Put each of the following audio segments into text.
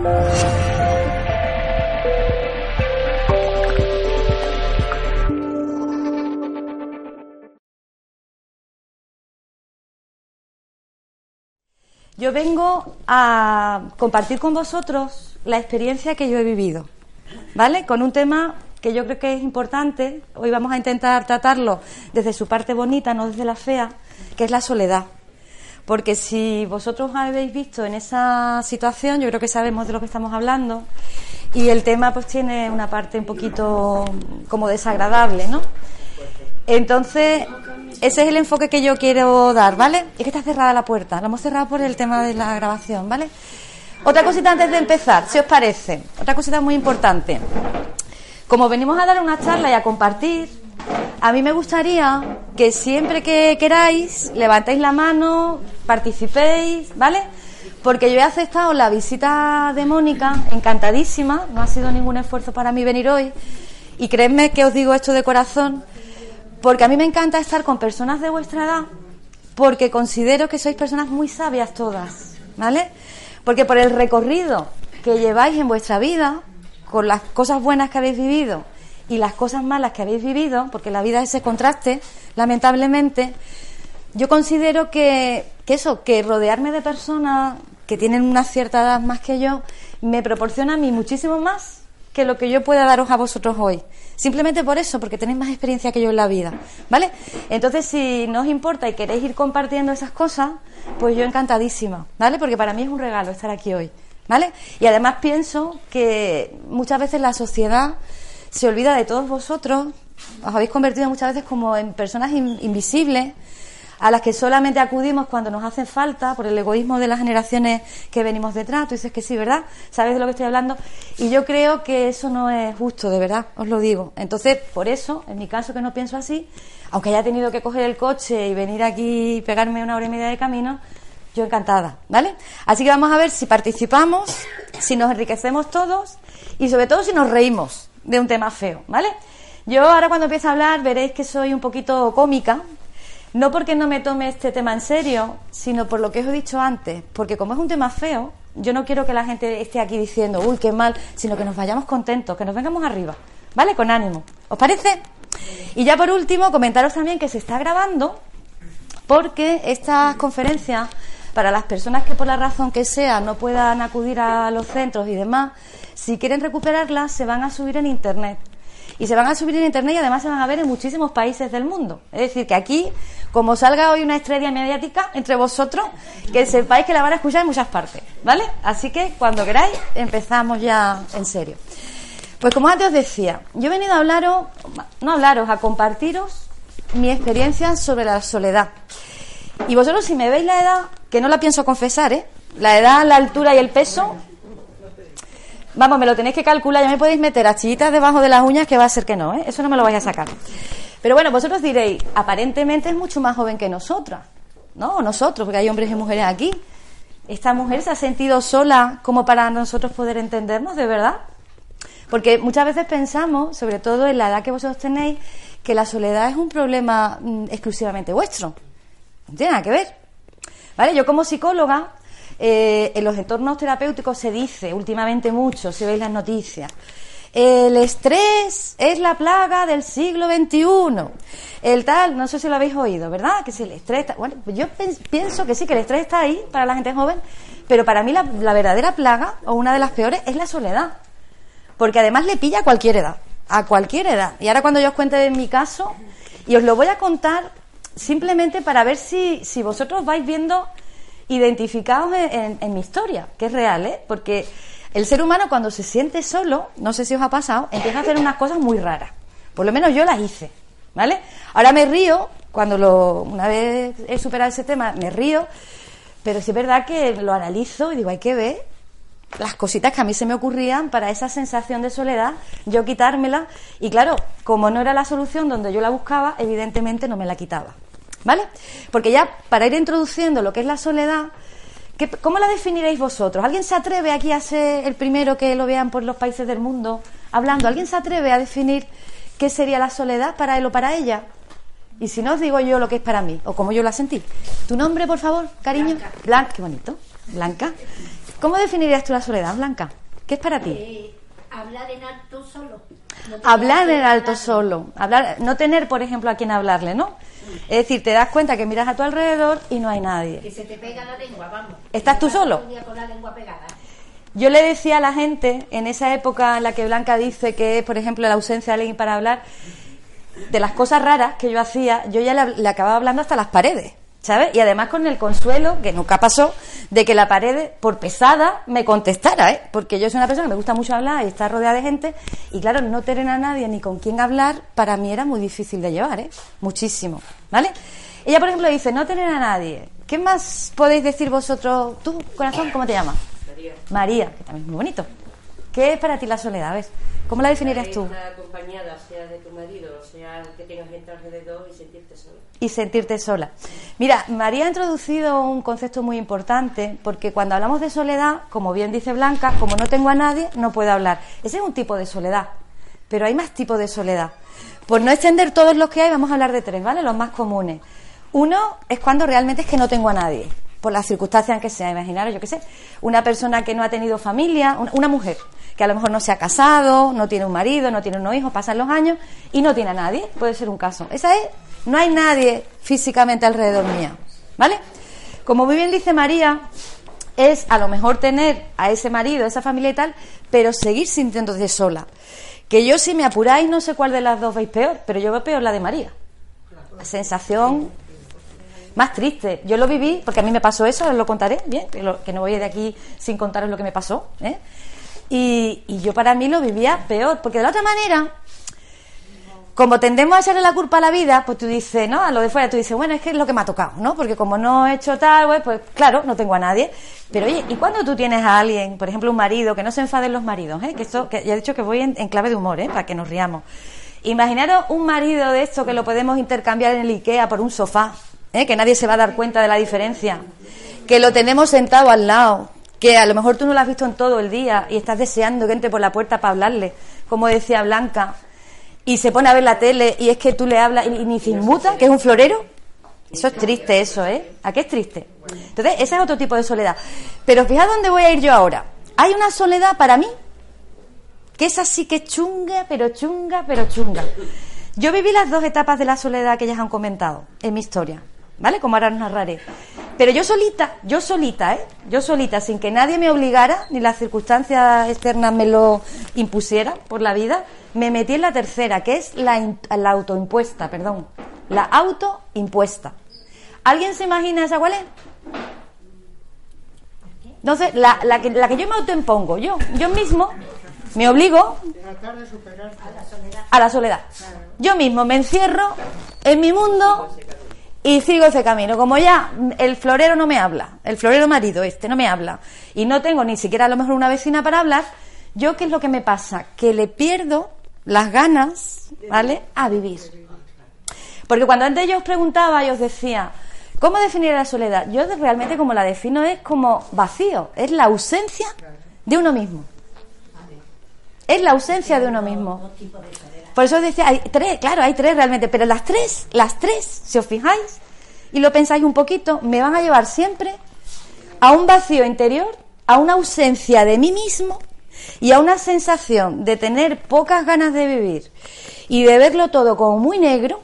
Yo vengo a compartir con vosotros la experiencia que yo he vivido, ¿vale? Con un tema que yo creo que es importante. Hoy vamos a intentar tratarlo desde su parte bonita, no desde la fea, que es la soledad. Porque si vosotros habéis visto en esa situación, yo creo que sabemos de lo que estamos hablando. Y el tema pues tiene una parte un poquito como desagradable, ¿no? Entonces, ese es el enfoque que yo quiero dar, ¿vale? Es que está cerrada la puerta, la hemos cerrado por el tema de la grabación, ¿vale? Otra cosita antes de empezar, si os parece, otra cosita muy importante. Como venimos a dar una charla y a compartir, a mí me gustaría que siempre que queráis levantéis la mano, participéis, ¿vale? Porque yo he aceptado la visita de Mónica, encantadísima, no ha sido ningún esfuerzo para mí venir hoy. Y creedme que os digo esto de corazón, porque a mí me encanta estar con personas de vuestra edad, porque considero que sois personas muy sabias todas, ¿vale? Porque por el recorrido que lleváis en vuestra vida, con las cosas buenas que habéis vivido y las cosas malas que habéis vivido, porque la vida es ese contraste, lamentablemente, yo considero que, eso, que rodearme de personas que tienen una cierta edad más que yo, me proporciona a mí muchísimo más que lo que yo pueda daros a vosotros hoy. Simplemente por eso, porque tenéis más experiencia que yo en la vida, ¿vale? Entonces, si no os importa y queréis ir compartiendo esas cosas, pues yo encantadísima, ¿vale? Porque para mí es un regalo estar aquí hoy, ¿vale? Y además pienso que muchas veces la sociedad se olvida de todos vosotros, os habéis convertido muchas veces como en personas invisibles, a las que solamente acudimos cuando nos hacen falta por el egoísmo de las generaciones que venimos detrás. Tú dices que sí, ¿verdad? ¿Sabes de lo que estoy hablando? Y yo creo que eso no es justo, de verdad, os lo digo. Entonces, por eso, en mi caso que no pienso así, aunque haya tenido que coger el coche y venir aquí y pegarme una hora y media de camino, yo encantada, ¿vale? Así que vamos a ver si participamos, si nos enriquecemos todos y sobre todo si nos reímos de un tema feo, ¿vale? Yo ahora cuando empiezo a hablar veréis que soy un poquito cómica, no porque no me tome este tema en serio, sino por lo que os he dicho antes, porque como es un tema feo, yo no quiero que la gente esté aquí diciendo, uy, qué mal, sino que nos vayamos contentos, que nos vengamos arriba, ¿vale? Con ánimo. ¿Os parece? Y ya por último, comentaros también que se está grabando, porque estas conferencias, para las personas que por la razón que sea no puedan acudir a los centros y demás, si quieren recuperarlas, se van a subir en Internet y se van a subir en internet y además se van a ver en muchísimos países del mundo. Es decir, que aquí, como salga hoy una estrella mediática entre vosotros, que sepáis que la van a escuchar en muchas partes, ¿vale? Así que cuando queráis empezamos ya en serio. Pues como antes os decía, yo he venido a hablaros, no a hablaros, a compartiros mi experiencia sobre la soledad. Y vosotros si me veis la edad, que no la pienso confesar, ¿eh? La edad, la altura y el peso, Vamos, me lo tenéis que calcular, ya me podéis meter achillitas debajo de las uñas que va a ser que no, ¿eh? Eso no me lo vais a sacar. Pero bueno, vosotros diréis, aparentemente es mucho más joven que nosotras. No, nosotros, porque hay hombres y mujeres aquí. ¿Esta mujer se ha sentido sola como para nosotros poder entendernos de verdad? Porque muchas veces pensamos, sobre todo en la edad que vosotros tenéis, que la soledad es un problema mm, exclusivamente vuestro. No tiene nada que ver. ¿Vale? Yo como psicóloga eh, en los entornos terapéuticos se dice últimamente mucho, si veis las noticias, el estrés es la plaga del siglo XXI. El tal, no sé si lo habéis oído, ¿verdad? Que si el estrés Bueno, pues yo pienso que sí, que el estrés está ahí para la gente joven, pero para mí la, la, verdadera plaga, o una de las peores, es la soledad. Porque además le pilla a cualquier edad, a cualquier edad. Y ahora cuando yo os cuente de mi caso, y os lo voy a contar simplemente para ver si, si vosotros vais viendo identificados en, mi historia, que es real, ¿eh? Porque el ser humano cuando se siente solo, no sé si os ha pasado, empieza a hacer unas cosas muy raras. Por lo menos yo las hice, ¿vale? Ahora me río, cuando lo, una vez he superado ese tema, me río, Pero sí es verdad que lo analizo y digo, hay que ver las cositas que a mí se me ocurrían para esa sensación de soledad, yo quitármela. Y claro, como no era la solución donde yo la buscaba, evidentemente no me la quitaba. ¿Vale? Porque ya para ir introduciendo lo que es la soledad, ¿cómo la definiréis vosotros? ¿Alguien se atreve aquí a ser el primero que lo vean por los países del mundo hablando? ¿Alguien se atreve a definir qué sería la soledad para él o para ella? Y si no os digo yo lo que es para mí, o como yo la sentí. ¿Tu nombre, por favor, cariño? Blanca. Blanca, qué bonito. Blanca. ¿Cómo definirías tú la soledad, Blanca? ¿Qué es para ti? Eh, hablar en alto solo. Hablar en alto solo. Hablar, no tener, por ejemplo, a quién hablarle, ¿no? Es decir, te das cuenta que miras a tu alrededor y no hay nadie. Que se te pega la lengua, vamos. ¿Estás tú solo? Con la lengua pegada. Yo le decía a la gente, en esa época en la que Blanca dice que es, por ejemplo, la ausencia de alguien para hablar, de las cosas raras que yo hacía, yo ya le, acababa hablando hasta las paredes, ¿sabes? Y además con el consuelo, que nunca pasó, de que la pared, por pesada, me contestara, ¿eh? Porque yo soy una persona que me gusta mucho hablar y estar rodeada de gente, y claro, no tener a nadie ni con quién hablar, para mí era muy difícil de llevar, ¿eh? Muchísimo, ¿vale? Ella, por ejemplo, dice, no tener a nadie. ¿Qué más podéis decir vosotros? ¿Tú, corazón, cómo te llamas? María. María, que también es muy bonito. ¿Qué es para ti la soledad? ¿Ves? ¿Cómo la definirías tú? Una acompañada, sea de tu marido, sea que tengas gente alrededor y sentirte sola. Y sentirte sola. Mira, María ha introducido un concepto muy importante porque cuando hablamos de soledad, como bien dice Blanca, como no tengo a nadie, no puedo hablar. Ese es un tipo de soledad, pero hay más tipos de soledad. Por no extender todos los que hay, vamos a hablar de tres, ¿vale? Los más comunes. Uno es cuando realmente es que no tengo a nadie, por las circunstancias en que sea. Imaginaros, yo qué sé, una persona que no ha tenido familia, una mujer que a lo mejor no se ha casado, no tiene un marido, no tiene unos hijos, pasan los años y no tiene a nadie, puede ser un caso. Esa es, no hay nadie físicamente alrededor mía, ¿vale? Como muy bien dice María, es a lo mejor tener a ese marido, a esa familia y tal, pero seguir sintiéndose sola. Que yo si me apuráis no sé cuál de las dos veis peor, pero yo veo peor la de María. La sensación más triste. Yo lo viví, porque a mí me pasó eso, os lo contaré, bien, que, que no voy de aquí sin contaros lo que me pasó. ¿eh? Y, yo para mí lo vivía peor, porque de la otra manera, como tendemos a echarle la culpa a la vida, pues tú dices, ¿no? A lo de fuera, tú dices, bueno, es que es lo que me ha tocado, ¿no? Porque como no he hecho tal, pues, pues claro, no tengo a nadie. Pero oye, ¿y cuando tú tienes a alguien, por ejemplo, un marido, que no se enfaden los maridos, ¿eh? Que esto, que ya he dicho que voy en, clave de humor, ¿eh? Para que nos riamos. Imaginaros un marido de esto que lo podemos intercambiar en el IKEA por un sofá, ¿eh? Que nadie se va a dar cuenta de la diferencia. Que lo tenemos sentado al lado que a lo mejor tú no lo has visto en todo el día y estás deseando que entre por la puerta para hablarle, como decía Blanca, y se pone a ver la tele y es que tú le hablas y, ni se inmuta, que es un florero. Eso es triste, eso, ¿eh? ¿A qué es triste? Entonces, ese es otro tipo de soledad. Pero fíjate dónde voy a ir yo ahora. Hay una soledad para mí que es así que chunga, pero chunga, pero chunga. Yo viví las dos etapas de la soledad que ellas han comentado en mi historia. ¿vale? Como ahora narraré. Pero yo solita, yo solita, ¿eh? Yo solita, sin que nadie me obligara, ni las circunstancias externas me lo impusieran por la vida, me metí en la tercera, que es la, autoimpuesta, perdón. La autoimpuesta. ¿Alguien se imagina esa cuál es? Entonces, la, la, que, la que yo me autoimpongo, yo, yo mismo me obligo a la soledad. Yo mismo me encierro en mi mundo y sigo ese camino. Como ya el florero no me habla, el florero marido este no me habla, y no tengo ni siquiera a lo mejor una vecina para hablar, yo qué es lo que me pasa? Que le pierdo las ganas, ¿vale? A vivir. Porque cuando antes yo os preguntaba y os decía, ¿cómo definir la soledad? Yo realmente como la defino es como vacío, es la ausencia de uno mismo. Es la ausencia de uno mismo. Por eso decía, hay tres, claro, hay tres realmente, pero las tres, las tres, si os fijáis y lo pensáis un poquito, me van a llevar siempre a un vacío interior, a una ausencia de mí mismo y a una sensación de tener pocas ganas de vivir y de verlo todo como muy negro,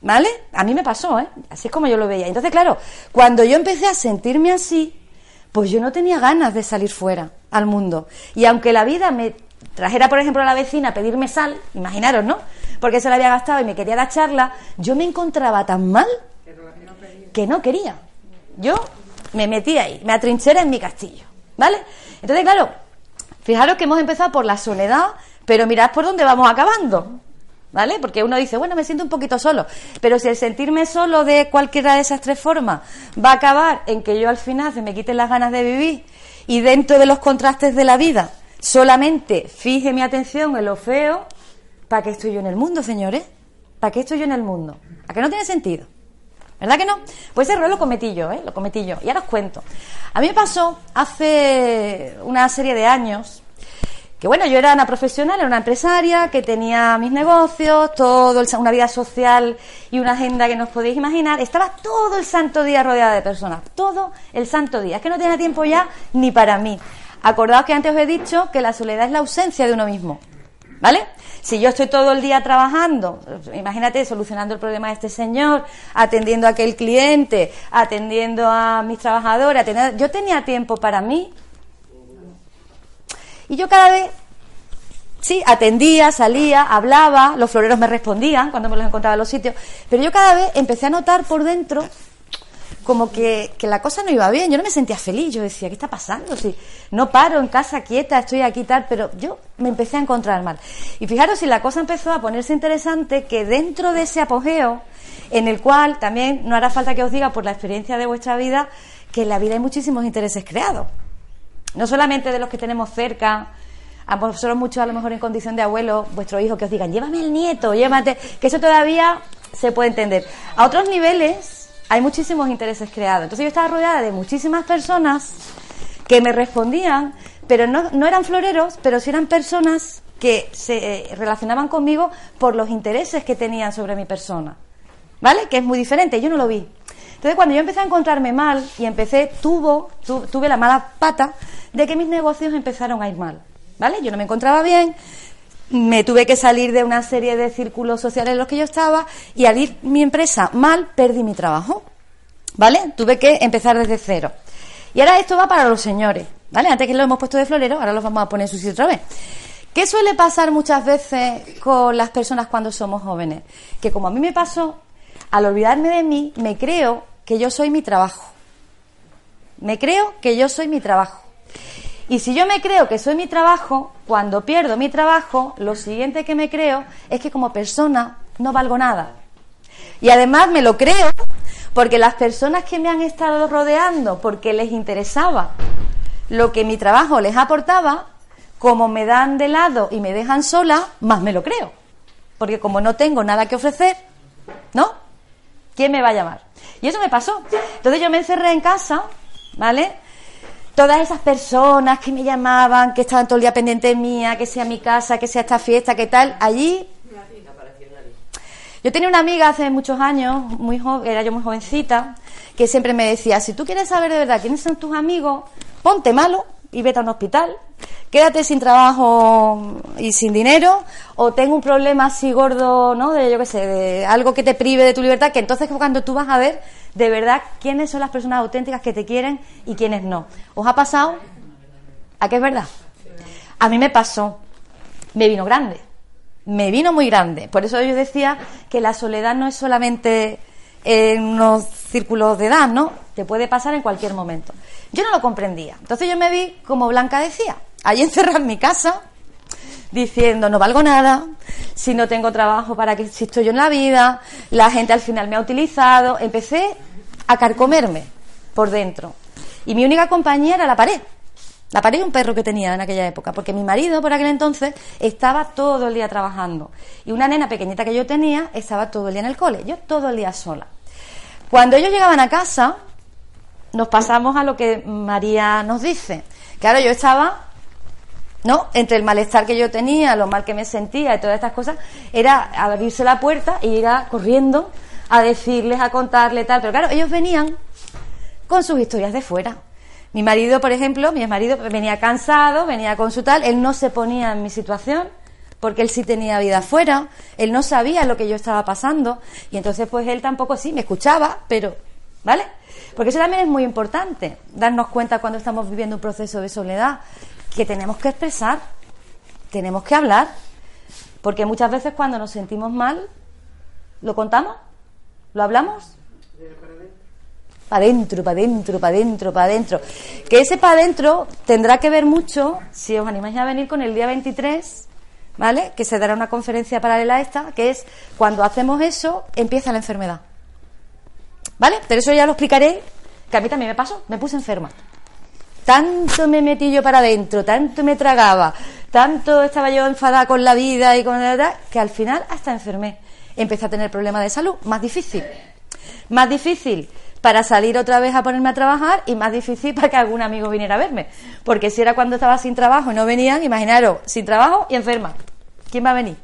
¿vale? A mí me pasó, ¿eh? Así es como yo lo veía. Entonces, claro, cuando yo empecé a sentirme así, pues yo no tenía ganas de salir fuera al mundo. Y aunque la vida me trajera, por ejemplo, a la vecina a pedirme sal, imaginaros, ¿no? Porque se la había gastado y me quería la charla, yo me encontraba tan mal que no quería. Yo me metí ahí, me atrincheré en mi castillo, ¿vale? Entonces, claro, fijaros que hemos empezado por la soledad, pero mirad por dónde vamos acabando. ¿vale? Porque uno dice, bueno, me siento un poquito solo, pero si el sentirme solo de cualquiera de esas tres formas va a acabar en que yo al final se me quiten las ganas de vivir y dentro de los contrastes de la vida solamente fije mi atención en lo feo, ¿para qué estoy yo en el mundo, señores? ¿Para qué estoy yo en el mundo? ¿A qué no tiene sentido? ¿Verdad que no? Pues ese error lo cometí yo, ¿eh? Lo cometí yo. Y ahora os cuento. A mí me pasó hace una serie de años que bueno, yo era una profesional, era una empresaria que tenía mis negocios, todo una vida social y una agenda que no os podéis imaginar. Estaba todo el santo día rodeada de personas, todo el santo día. Es que no tenía tiempo ya ni para mí. Acordaos que antes os he dicho que la soledad es la ausencia de uno mismo. ¿Vale? Si yo estoy todo el día trabajando, imagínate solucionando el problema de este señor, atendiendo a aquel cliente, atendiendo a mis trabajadores, yo tenía tiempo para mí. Y yo cada vez, sí, atendía, salía, hablaba, los floreros me respondían cuando me los encontraba en los sitios, pero yo cada vez empecé a notar por dentro como que, la cosa no iba bien. Yo no me sentía feliz. Yo decía, ¿qué está pasando? Si no paro en casa quieta, estoy aquí tal, pero yo me empecé a encontrar mal. Y fijaros si la cosa empezó a ponerse interesante, que dentro de ese apogeo, en el cual también no hará falta que os diga por la experiencia de vuestra vida, que en la vida hay muchísimos intereses creados. No solamente de los que tenemos cerca, a vosotros muchos a lo mejor en condición de abuelo, vuestro hijo que os digan, llévame el nieto, llévate, que eso todavía se puede entender. A otros niveles, hay muchísimos intereses creados. Entonces yo estaba rodeada de muchísimas personas que me respondían, pero no, no eran floreros, pero sí eran personas que se eh, relacionaban conmigo por los intereses que tenían sobre mi persona. ¿Vale? Que es muy diferente, yo no lo vi. Entonces cuando yo empecé a encontrarme mal y empecé, tuvo, tuve la mala pata de que mis negocios empezaron a ir mal. ¿Vale? Yo no me encontraba bien, me tuve que salir de una serie de círculos sociales en los que yo estaba y al ir mi empresa mal, perdí mi trabajo. ¿Vale? Tuve que empezar desde cero. Y ahora esto va para los señores, ¿vale? Antes que lo hemos puesto de florero, ahora los vamos a poner en su sitio otra vez. ¿Qué suele pasar muchas veces con las personas cuando somos jóvenes? Que como a mí me pasó, al olvidarme de mí, me creo que yo soy mi trabajo. Me creo que yo soy mi trabajo. Y si yo me creo que soy mi trabajo, cuando pierdo mi trabajo, lo siguiente que me creo es que como persona no valgo nada. Y además me lo creo porque las personas que me han estado rodeando, porque les interesaba lo que mi trabajo les aportaba, como me dan de lado y me dejan sola, más me lo creo. Porque como no tengo nada que ofrecer, ¿no? ¿Quién me va a llamar? Y eso me pasó. Entonces yo me encerré en casa, ¿vale? Todas esas personas que me llamaban, que estaban todo el día pendientes mía, que sea mi casa, que sea esta fiesta, que tal, allí... Yo tenía una amiga hace muchos años, muy joven, era yo muy jovencita, que siempre me decía, si tú quieres saber de verdad quiénes son tus amigos, ponte malo y vete a un hospital, quédate sin trabajo y sin dinero, o tengo un problema así gordo, ¿no? De yo qué sé, de algo que te prive de tu libertad, que entonces cuando tú vas a ver de verdad quiénes son las personas auténticas que te quieren y quiénes no. ¿Os ha pasado? ¿A qué es verdad? A mí me pasó. Me vino grande. Me vino muy grande. Por eso yo decía que la soledad no es solamente en unos círculos de edad, ¿no? Te puede pasar en cualquier momento. Yo no lo comprendía. Entonces yo me vi, como Blanca decía, allí encerrada en mi casa, diciendo no valgo nada, si no tengo trabajo para que existo yo en la vida, la gente al final me ha utilizado, empecé a carcomerme por dentro. Y mi única compañía era la pared. La pared y un perro que tenía en aquella época, porque mi marido por aquel entonces estaba todo el día trabajando. Y una nena pequeñita que yo tenía estaba todo el día en el cole, yo todo el día sola. Cuando ellos llegaban a casa, nos pasamos a lo que María nos dice. Claro, yo estaba ¿no? Entre el malestar que yo tenía, lo mal que me sentía y todas estas cosas, era abrirse la puerta e ir corriendo a decirles, a contarles tal. Pero claro, ellos venían con sus historias de fuera. Mi marido, por ejemplo, mi marido venía cansado, venía con su tal, él no se ponía en mi situación porque él sí tenía vida afuera, él no sabía lo que yo estaba pasando y entonces pues él tampoco sí me escuchaba, pero ¿vale? Porque eso también es muy importante, darnos cuenta cuando estamos viviendo un proceso de soledad, que tenemos que expresar, tenemos que hablar, porque muchas veces cuando nos sentimos mal, ¿lo contamos? ¿Lo hablamos? Para adentro, para adentro, para adentro, para adentro. Que ese para adentro tendrá que ver mucho, si os animáis a venir con el día 23 ¿vale? Que se dará una conferencia paralela a esta, que es cuando hacemos eso, empieza la enfermedad. ¿Vale? Pero eso ya lo explicaré, que a mí también me pasó, me puse enferma. Tanto me metí yo para adentro, tanto me tragaba, tanto estaba yo enfadada con la vida y con la verdad, que al final hasta enfermé. Empecé a tener problemas de salud, más difícil. Más difícil para salir otra vez a ponerme a trabajar y más difícil para que algún amigo viniera a verme. Porque si era cuando estaba sin trabajo y no venían, imaginaros, sin trabajo y enferma. ¿Quién va a venir?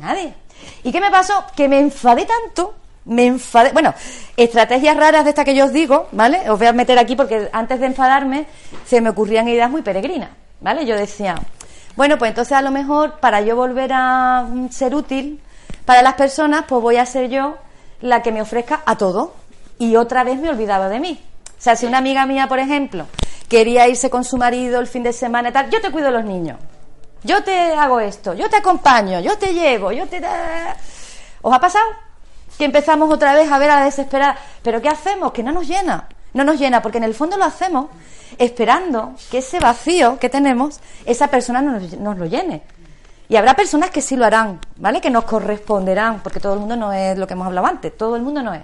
Nadie. ¿Y qué me pasó? Que me enfadé tanto, me enfadé. Bueno, estrategias raras de estas que yo os digo, ¿vale? Os voy a meter aquí porque antes de enfadarme se me ocurrían ideas muy peregrinas, ¿vale? Yo decía, bueno, pues entonces a lo mejor para yo volver a mm, ser útil para las personas, pues voy a ser yo la que me ofrezca a todo. Y otra vez me olvidaba de mí. O sea, si una amiga mía, por ejemplo, quería irse con su marido el fin de semana y tal, yo te cuido los niños. Yo te hago esto, yo te acompaño, yo te llevo, yo te... ¿Os ha pasado? Que empezamos otra vez a ver a la desesperada. ¿Pero qué hacemos? Que no nos llena. No nos llena, porque en el fondo lo hacemos esperando que ese vacío que tenemos, esa persona nos lo llene. Y habrá personas que sí lo harán, ¿vale? Que nos corresponderán, porque todo el mundo no es lo que hemos hablado antes, todo el mundo no es.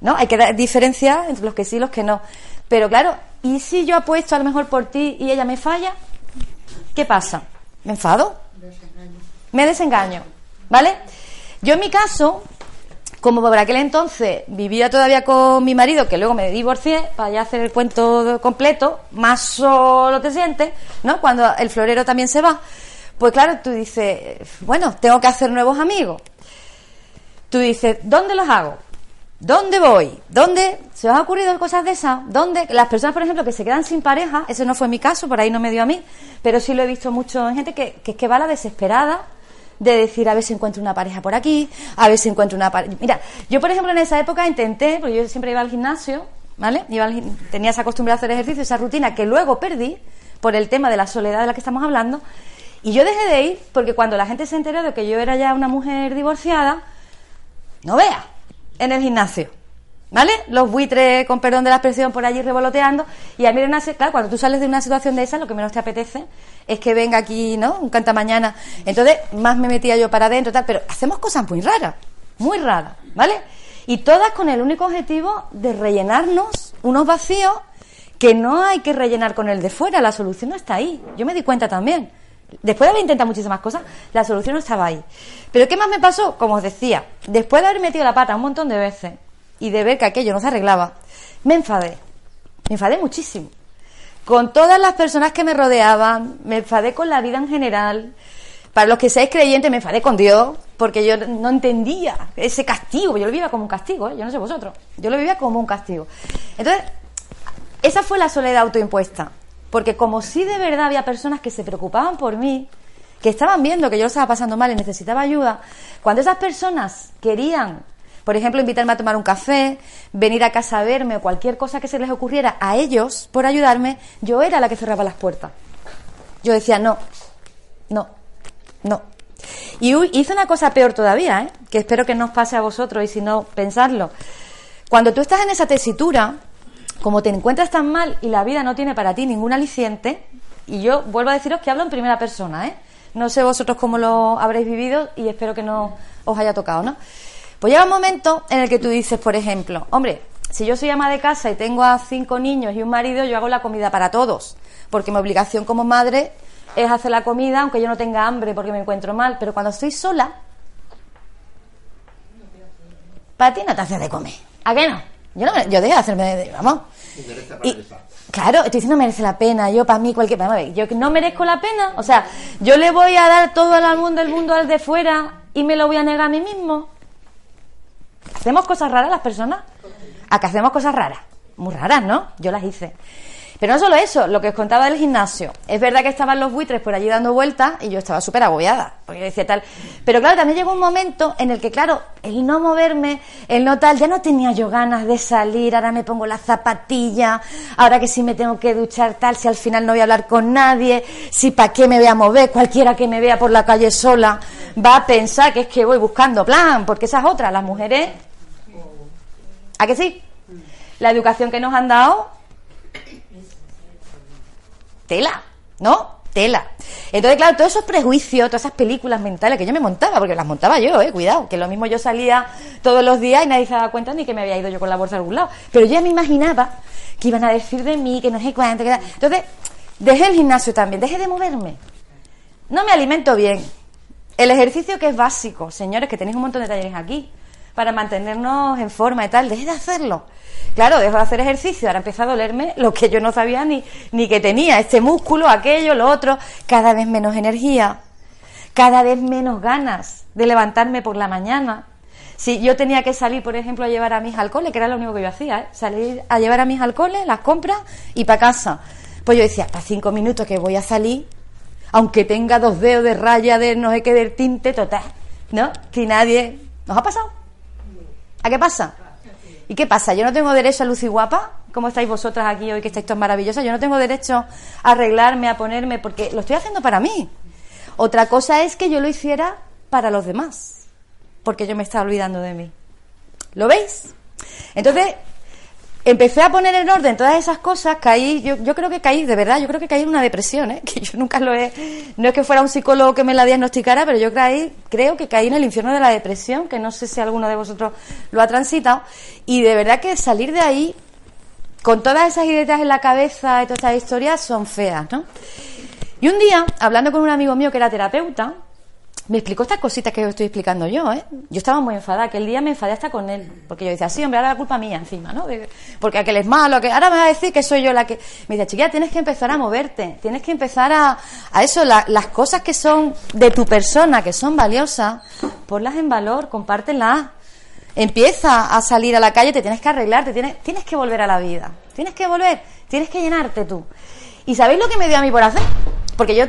¿No? Hay que dar diferencia entre los que sí y los que no. Pero claro, ¿y si yo apuesto a lo mejor por ti y ella me falla? ¿Qué pasa? ¿Me enfado? Me desengaño. ¿Vale? Yo en mi caso, como por aquel entonces vivía todavía con mi marido, que luego me divorcié, para ya hacer el cuento completo, más solo te sientes, ¿no? Cuando el florero también se va, pues claro, tú dices, bueno, tengo que hacer nuevos amigos. Tú dices, ¿dónde los hago? ¿Dónde voy? ¿Dónde? ¿Se os ha ocurrido cosas de esas? ¿Dónde? Las personas, por ejemplo, que se quedan sin pareja, ese no fue mi caso, por ahí no me dio a mí, pero sí lo he visto mucho en gente que, que es que va a la desesperada de decir a ver si encuentro una pareja por aquí, a ver si encuentro una pareja. Mira, yo por ejemplo en esa época intenté, porque yo siempre iba al gimnasio, ¿vale? Iba al tenía esa costumbre de hacer ejercicio, esa rutina que luego perdí por el tema de la soledad de la que estamos hablando, y yo dejé de ir porque cuando la gente se enteró de que yo era ya una mujer divorciada, no vea, en el gimnasio. ¿Vale? Los buitres, con perdón de la expresión, por allí revoloteando. Y a mí, claro, cuando tú sales de una situación de esa, lo que menos te apetece es que venga aquí, ¿no? Un canta mañana. Entonces, más me metía yo para adentro, tal. Pero hacemos cosas muy raras, muy raras, ¿vale? Y todas con el único objetivo de rellenarnos unos vacíos que no hay que rellenar con el de fuera. La solución no está ahí. Yo me di cuenta también. Después de haber intentado muchísimas cosas, la solución no estaba ahí. Pero ¿qué más me pasó? Como os decía, después de haber metido la pata un montón de veces y de ver que aquello no se arreglaba, me enfadé. Me enfadé muchísimo. Con todas las personas que me rodeaban, me enfadé con la vida en general. Para los que seáis creyentes, me enfadé con Dios, porque yo no entendía ese castigo. Yo lo vivía como un castigo, ¿eh? yo no sé vosotros. Yo lo vivía como un castigo. Entonces, esa fue la soledad autoimpuesta. Porque como si de verdad había personas que se preocupaban por mí, que estaban viendo que yo lo estaba pasando mal y necesitaba ayuda, cuando esas personas querían, por ejemplo, invitarme a tomar un café, venir a casa a verme o cualquier cosa que se les ocurriera a ellos por ayudarme, yo era la que cerraba las puertas. Yo decía, no, no, no. Y hice una cosa peor todavía, ¿eh? que espero que no os pase a vosotros y si no, pensarlo. Cuando tú estás en esa tesitura, como te encuentras tan mal y la vida no tiene para ti ningún aliciente, y yo vuelvo a deciros que hablo en primera persona, ¿eh? No sé vosotros cómo lo habréis vivido y espero que no os haya tocado, ¿no? Pues llega un momento en el que tú dices, por ejemplo, hombre, si yo soy ama de casa y tengo a cinco niños y un marido, yo hago la comida para todos, porque mi obligación como madre es hacer la comida, aunque yo no tenga hambre porque me encuentro mal, pero cuando estoy sola, para ti no te hace de comer. ¿A qué no? Yo, no me- yo dejo de hacerme vamos. Y, claro, estoy diciendo merece la pena. Yo, para mí, cualquier. Vamos a ver, yo que no merezco la pena. O sea, yo le voy a dar todo al mundo, el mundo al de fuera, y me lo voy a negar a mí mismo. ¿Hacemos cosas raras las personas? ¿A que hacemos cosas raras? Muy raras, ¿no? Yo las hice. Pero no solo eso, lo que os contaba del gimnasio. Es verdad que estaban los buitres por allí dando vueltas y yo estaba súper agobiada, porque decía tal. Pero claro, también llegó un momento en el que, claro, el no moverme, el no tal, ya no tenía yo ganas de salir, ahora me pongo la zapatilla, ahora que si me tengo que duchar tal, si al final no voy a hablar con nadie, si para qué me voy a mover, cualquiera que me vea por la calle sola va a pensar que es que voy buscando plan, porque esa es otra, las mujeres ¿A que sí? La educación que nos han dado, tela, ¿no? Tela. Entonces, claro, todos esos prejuicios, todas esas películas mentales que yo me montaba, porque las montaba yo, eh, cuidado, que lo mismo yo salía todos los días y nadie se daba cuenta ni que me había ido yo con la bolsa a algún lado. Pero yo ya me imaginaba que iban a decir de mí, que no sé cuánto, que... Entonces, dejé el gimnasio también, dejé de moverme. No me alimento bien. El ejercicio que es básico, señores, que tenéis un montón de talleres aquí, para mantenernos en forma y tal, dejé de hacerlo. Claro, dejo de hacer ejercicio, ahora empieza a dolerme lo que yo no sabía ni, ni que tenía, este músculo, aquello, lo otro, cada vez menos energía, cada vez menos ganas de levantarme por la mañana. Si yo tenía que salir, por ejemplo, a llevar a mis al cole, que era lo único que yo hacía, ¿eh? salir a llevar a mis al cole, las compras y para casa. Pues yo decía, para cinco minutos que voy a salir, aunque tenga dos dedos de raya de no sé qué del tinte total, ¿no? Si nadie... ¿Nos ha pasado? ¿A qué pasa? ¿Y qué pasa? ¿Yo no tengo derecho a lucir guapa? ¿Cómo estáis vosotras aquí hoy que estáis todas maravillosas? Yo no tengo derecho a arreglarme, a ponerme, porque lo estoy haciendo para mí. Otra cosa es que yo lo hiciera para los demás, porque yo me estaba olvidando de mí. ¿Lo veis? Entonces, empecé a poner en orden todas esas cosas, caí, yo, yo creo que caí, de verdad, yo creo que caí en una depresión, ¿eh? que yo nunca lo he, no es que fuera un psicólogo que me la diagnosticara, pero yo caí, creo que caí en el infierno de la depresión, que no sé si alguno de vosotros lo ha transitado, y de verdad que salir de ahí, con todas esas ideas en la cabeza y todas estas historias, son feas, ¿no? Y un día, hablando con un amigo mío que era terapeuta, me explicó estas cositas que os estoy explicando yo, ¿eh? Yo estaba muy enfadada, aquel día me enfadé hasta con él, porque yo decía, sí, hombre, ahora la culpa mía encima, ¿no? Porque aquel es malo, que ahora me va a decir que soy yo la que... Me dice, chiquilla, tienes que empezar a moverte, tienes que empezar a, a eso, la- las cosas que son de tu persona, que son valiosas, ponlas en valor, compártelas. Empieza a salir a la calle, te tienes que arreglar, te tienes, tienes que volver a la vida, tienes que volver, tienes que llenarte tú. ¿Y sabéis lo que me dio a mí por hacer? Porque yo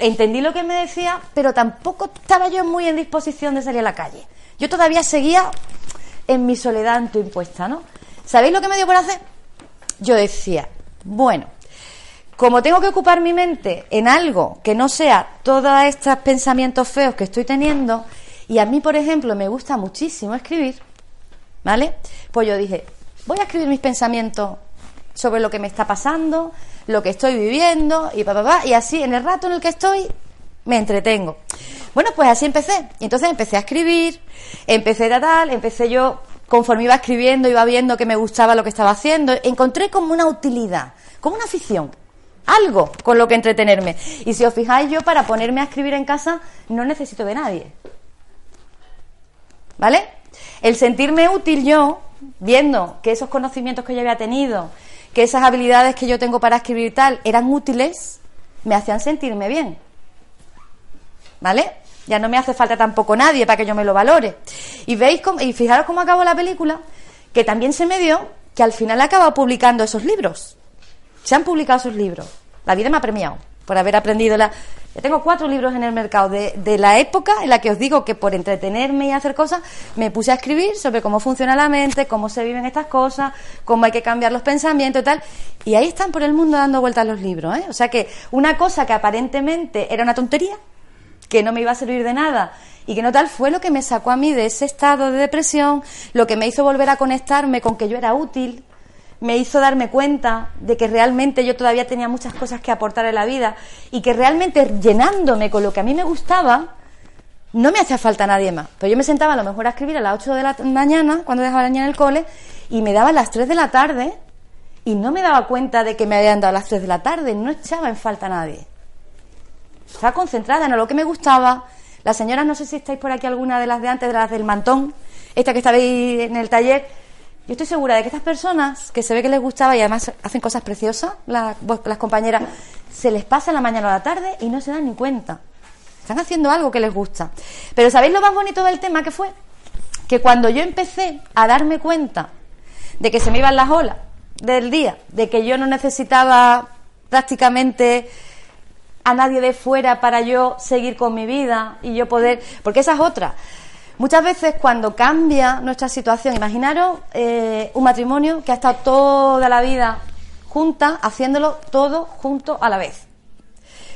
entendí lo que me decía, pero tampoco estaba yo muy en disposición de salir a la calle. Yo todavía seguía en mi soledad autoimpuesta, ¿no? ¿Sabéis lo que me dio por hacer? Yo decía, bueno, como tengo que ocupar mi mente en algo que no sea todos estos pensamientos feos que estoy teniendo, y a mí, por ejemplo, me gusta muchísimo escribir, ¿vale? Pues yo dije, voy a escribir mis pensamientos sobre lo que me está pasando, lo que estoy viviendo, y pa, pa, pa, y así, en el rato en el que estoy, me entretengo. Bueno, pues así empecé. Y entonces empecé a escribir, empecé a tal, empecé yo, conforme iba escribiendo, iba viendo que me gustaba lo que estaba haciendo, encontré como una utilidad, como una afición, algo con lo que entretenerme. Y si os fijáis, yo para ponerme a escribir en casa no necesito de nadie. ¿Vale? El sentirme útil yo, viendo que esos conocimientos que yo había tenido, que esas habilidades que yo tengo para escribir tal, eran útiles, me hacían sentirme bien. ¿Vale? Ya no me hace falta tampoco nadie para que yo me lo valore. Y veis cómo- y fijaros cómo acabó la película, que también se me dio que al final he acabado publicando esos libros. Se han publicado esos libros. La vida me ha premiado por haber aprendido la. Yo tengo cuatro libros en el mercado de, de la época en la que os digo que por entretenerme y hacer cosas me puse a escribir sobre cómo funciona la mente, cómo se viven estas cosas, cómo hay que cambiar los pensamientos y tal. Y ahí están por el mundo dando vueltas los libros. ¿eh? O sea que una cosa que aparentemente era una tontería, que no me iba a servir de nada y que no tal fue lo que me sacó a mí de ese estado de depresión, lo que me hizo volver a conectarme con que yo era útil, me hizo darme cuenta de que realmente yo todavía tenía muchas cosas que aportar en la vida y que realmente llenándome con lo que a mí me gustaba, no me hacía falta nadie más. Pero yo me sentaba a lo mejor a escribir a las 8 de la mañana, cuando dejaba la niña en el cole, y me daba a las 3 de la tarde y no me daba cuenta de que me habían dado a las 3 de la tarde, no echaba en falta a nadie. Estaba concentrada en lo que me gustaba. Las señoras, no sé si estáis por aquí alguna de las de antes, de las del mantón, esta que estabais en el taller. Yo estoy segura de que estas personas, que se ve que les gustaba y además hacen cosas preciosas, las, compañeras, se les pasa la mañana o la tarde y no se dan ni cuenta. Están haciendo algo que les gusta. Pero ¿sabéis lo más bonito del tema que fue? Que cuando yo empecé a darme cuenta de que se me iban las olas del día, de que yo no necesitaba prácticamente a nadie de fuera para yo seguir con mi vida y yo poder, porque esa es otra. Muchas veces cuando cambia nuestra situación, imaginaros eh, un matrimonio que ha estado toda la vida junta, haciéndolo todo junto a la vez.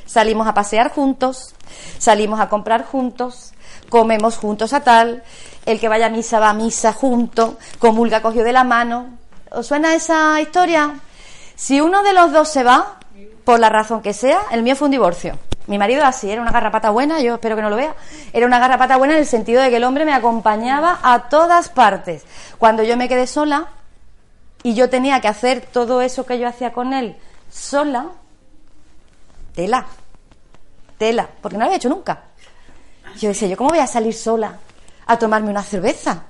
Salimos a pasear juntos, salimos a comprar juntos, comemos juntos a tal, el que vaya a misa va a misa junto, comulga cogió de la mano. ¿Os suena esa historia? Si uno de los dos se va, por la razón que sea, el mío fue un divorcio. Mi marido así, era una garrapata buena, yo espero que no lo vea. Era una garrapata buena en el sentido de que el hombre me acompañaba a todas partes. Cuando yo me quedé sola y yo tenía que hacer todo eso que yo hacía con él sola, tela, tela, porque no lo había hecho nunca. Yo decía, ¿yo cómo voy a salir sola a tomarme una cerveza?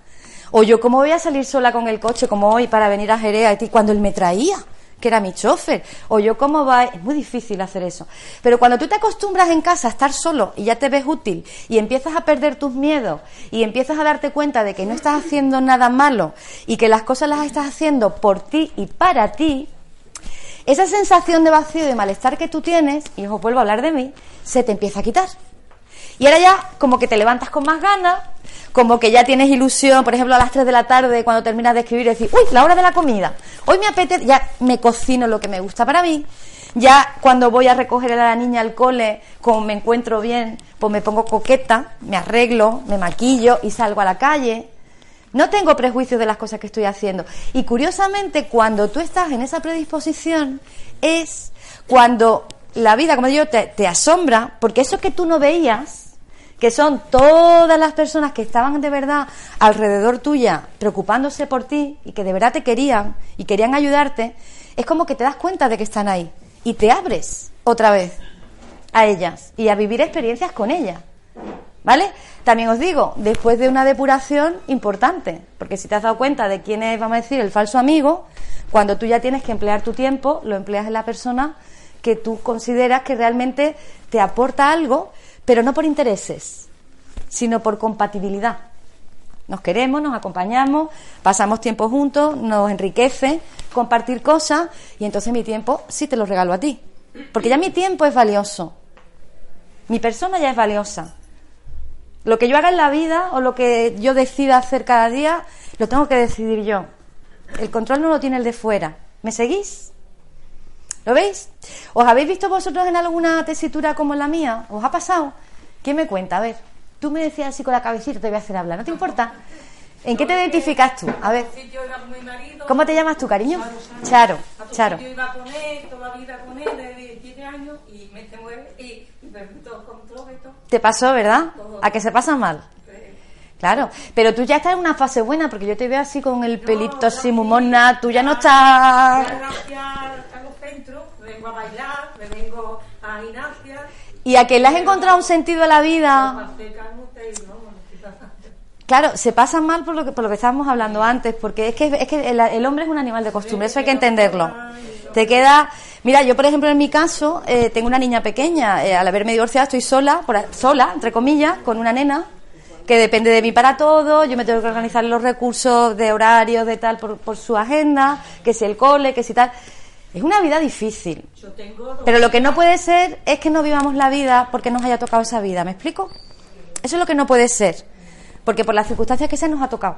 O yo cómo voy a salir sola con el coche como hoy para venir a Jerez a ti cuando él me traía que era mi chofer, o yo cómo va, es muy difícil hacer eso. Pero cuando tú te acostumbras en casa a estar solo y ya te ves útil y empiezas a perder tus miedos y empiezas a darte cuenta de que no estás haciendo nada malo y que las cosas las estás haciendo por ti y para ti, esa sensación de vacío y malestar que tú tienes, y os vuelvo a hablar de mí, se te empieza a quitar. Y ahora ya como que te levantas con más ganas, como que ya tienes ilusión, por ejemplo, a las 3 de la tarde cuando terminas de escribir decir, uy, la hora de la comida, hoy me apetece, ya me cocino lo que me gusta para mí, ya cuando voy a recoger a la niña al cole, como me encuentro bien, pues me pongo coqueta, me arreglo, me maquillo y salgo a la calle. No tengo prejuicios de las cosas que estoy haciendo. Y curiosamente, cuando tú estás en esa predisposición, es cuando la vida, como digo, te, asombra, porque eso que tú no veías, que son todas las personas que estaban de verdad alrededor tuya, preocupándose por ti y que de verdad te querían y querían ayudarte, es como que te das cuenta de que están ahí y te abres otra vez a ellas y a vivir experiencias con ellas. ¿Vale? También os digo, después de una depuración importante, porque si te has dado cuenta de quién es, vamos a decir, el falso amigo, cuando tú ya tienes que emplear tu tiempo, lo empleas en la persona que tú consideras que realmente te aporta algo pero no por intereses, sino por compatibilidad. Nos queremos, nos acompañamos, pasamos tiempo juntos, nos enriquece compartir cosas y entonces mi tiempo sí te lo regalo a ti. Porque ya mi tiempo es valioso. Mi persona ya es valiosa. Lo que yo haga en la vida o lo que yo decida hacer cada día, lo tengo que decidir yo. El control no lo tiene el de fuera. ¿Me seguís? ¿Lo veis? ¿Os habéis visto vosotros en alguna tesitura como la mía? ¿Os ha pasado? ¿Quién me cuenta? A ver, tú me decías así con la cabecita, te voy a hacer hablar, ¿no te importa? ¿En qué te identificas tú? A ver. ¿Cómo te llamas tú, cariño? Charo. Charo. Yo iba con él, toda la vida con él, de 17 años, y me se mueve y. Te pasó, ¿verdad? ¿A que se pasa mal? Claro, pero tú ya estás en una fase buena porque yo te veo así con el pelito así mumona, tú ya no estás... Gracias a los centros, me vengo a bailar, me vengo a gimnasia. ¿Y a que le has encontrado un sentido a la vida? Claro, se pasa mal por lo que, por lo que estábamos hablando antes, porque es que, es que el, el hombre es un animal de costumbre, eso hay que entenderlo. Te queda... Mira, yo por ejemplo en mi caso eh, tengo una niña pequeña, eh, al haberme divorciado estoy sola, por, sola, entre comillas, con una nena que depende de mí para todo, yo me tengo que organizar los recursos de horarios, de tal, por, por su agenda, que si el cole, que si tal. Es una vida difícil. Yo tengo dos Pero lo que no puede ser es que no vivamos la vida porque nos haya tocado esa vida, ¿me explico? Eso es lo que no puede ser, porque por las circunstancias que se nos ha tocado.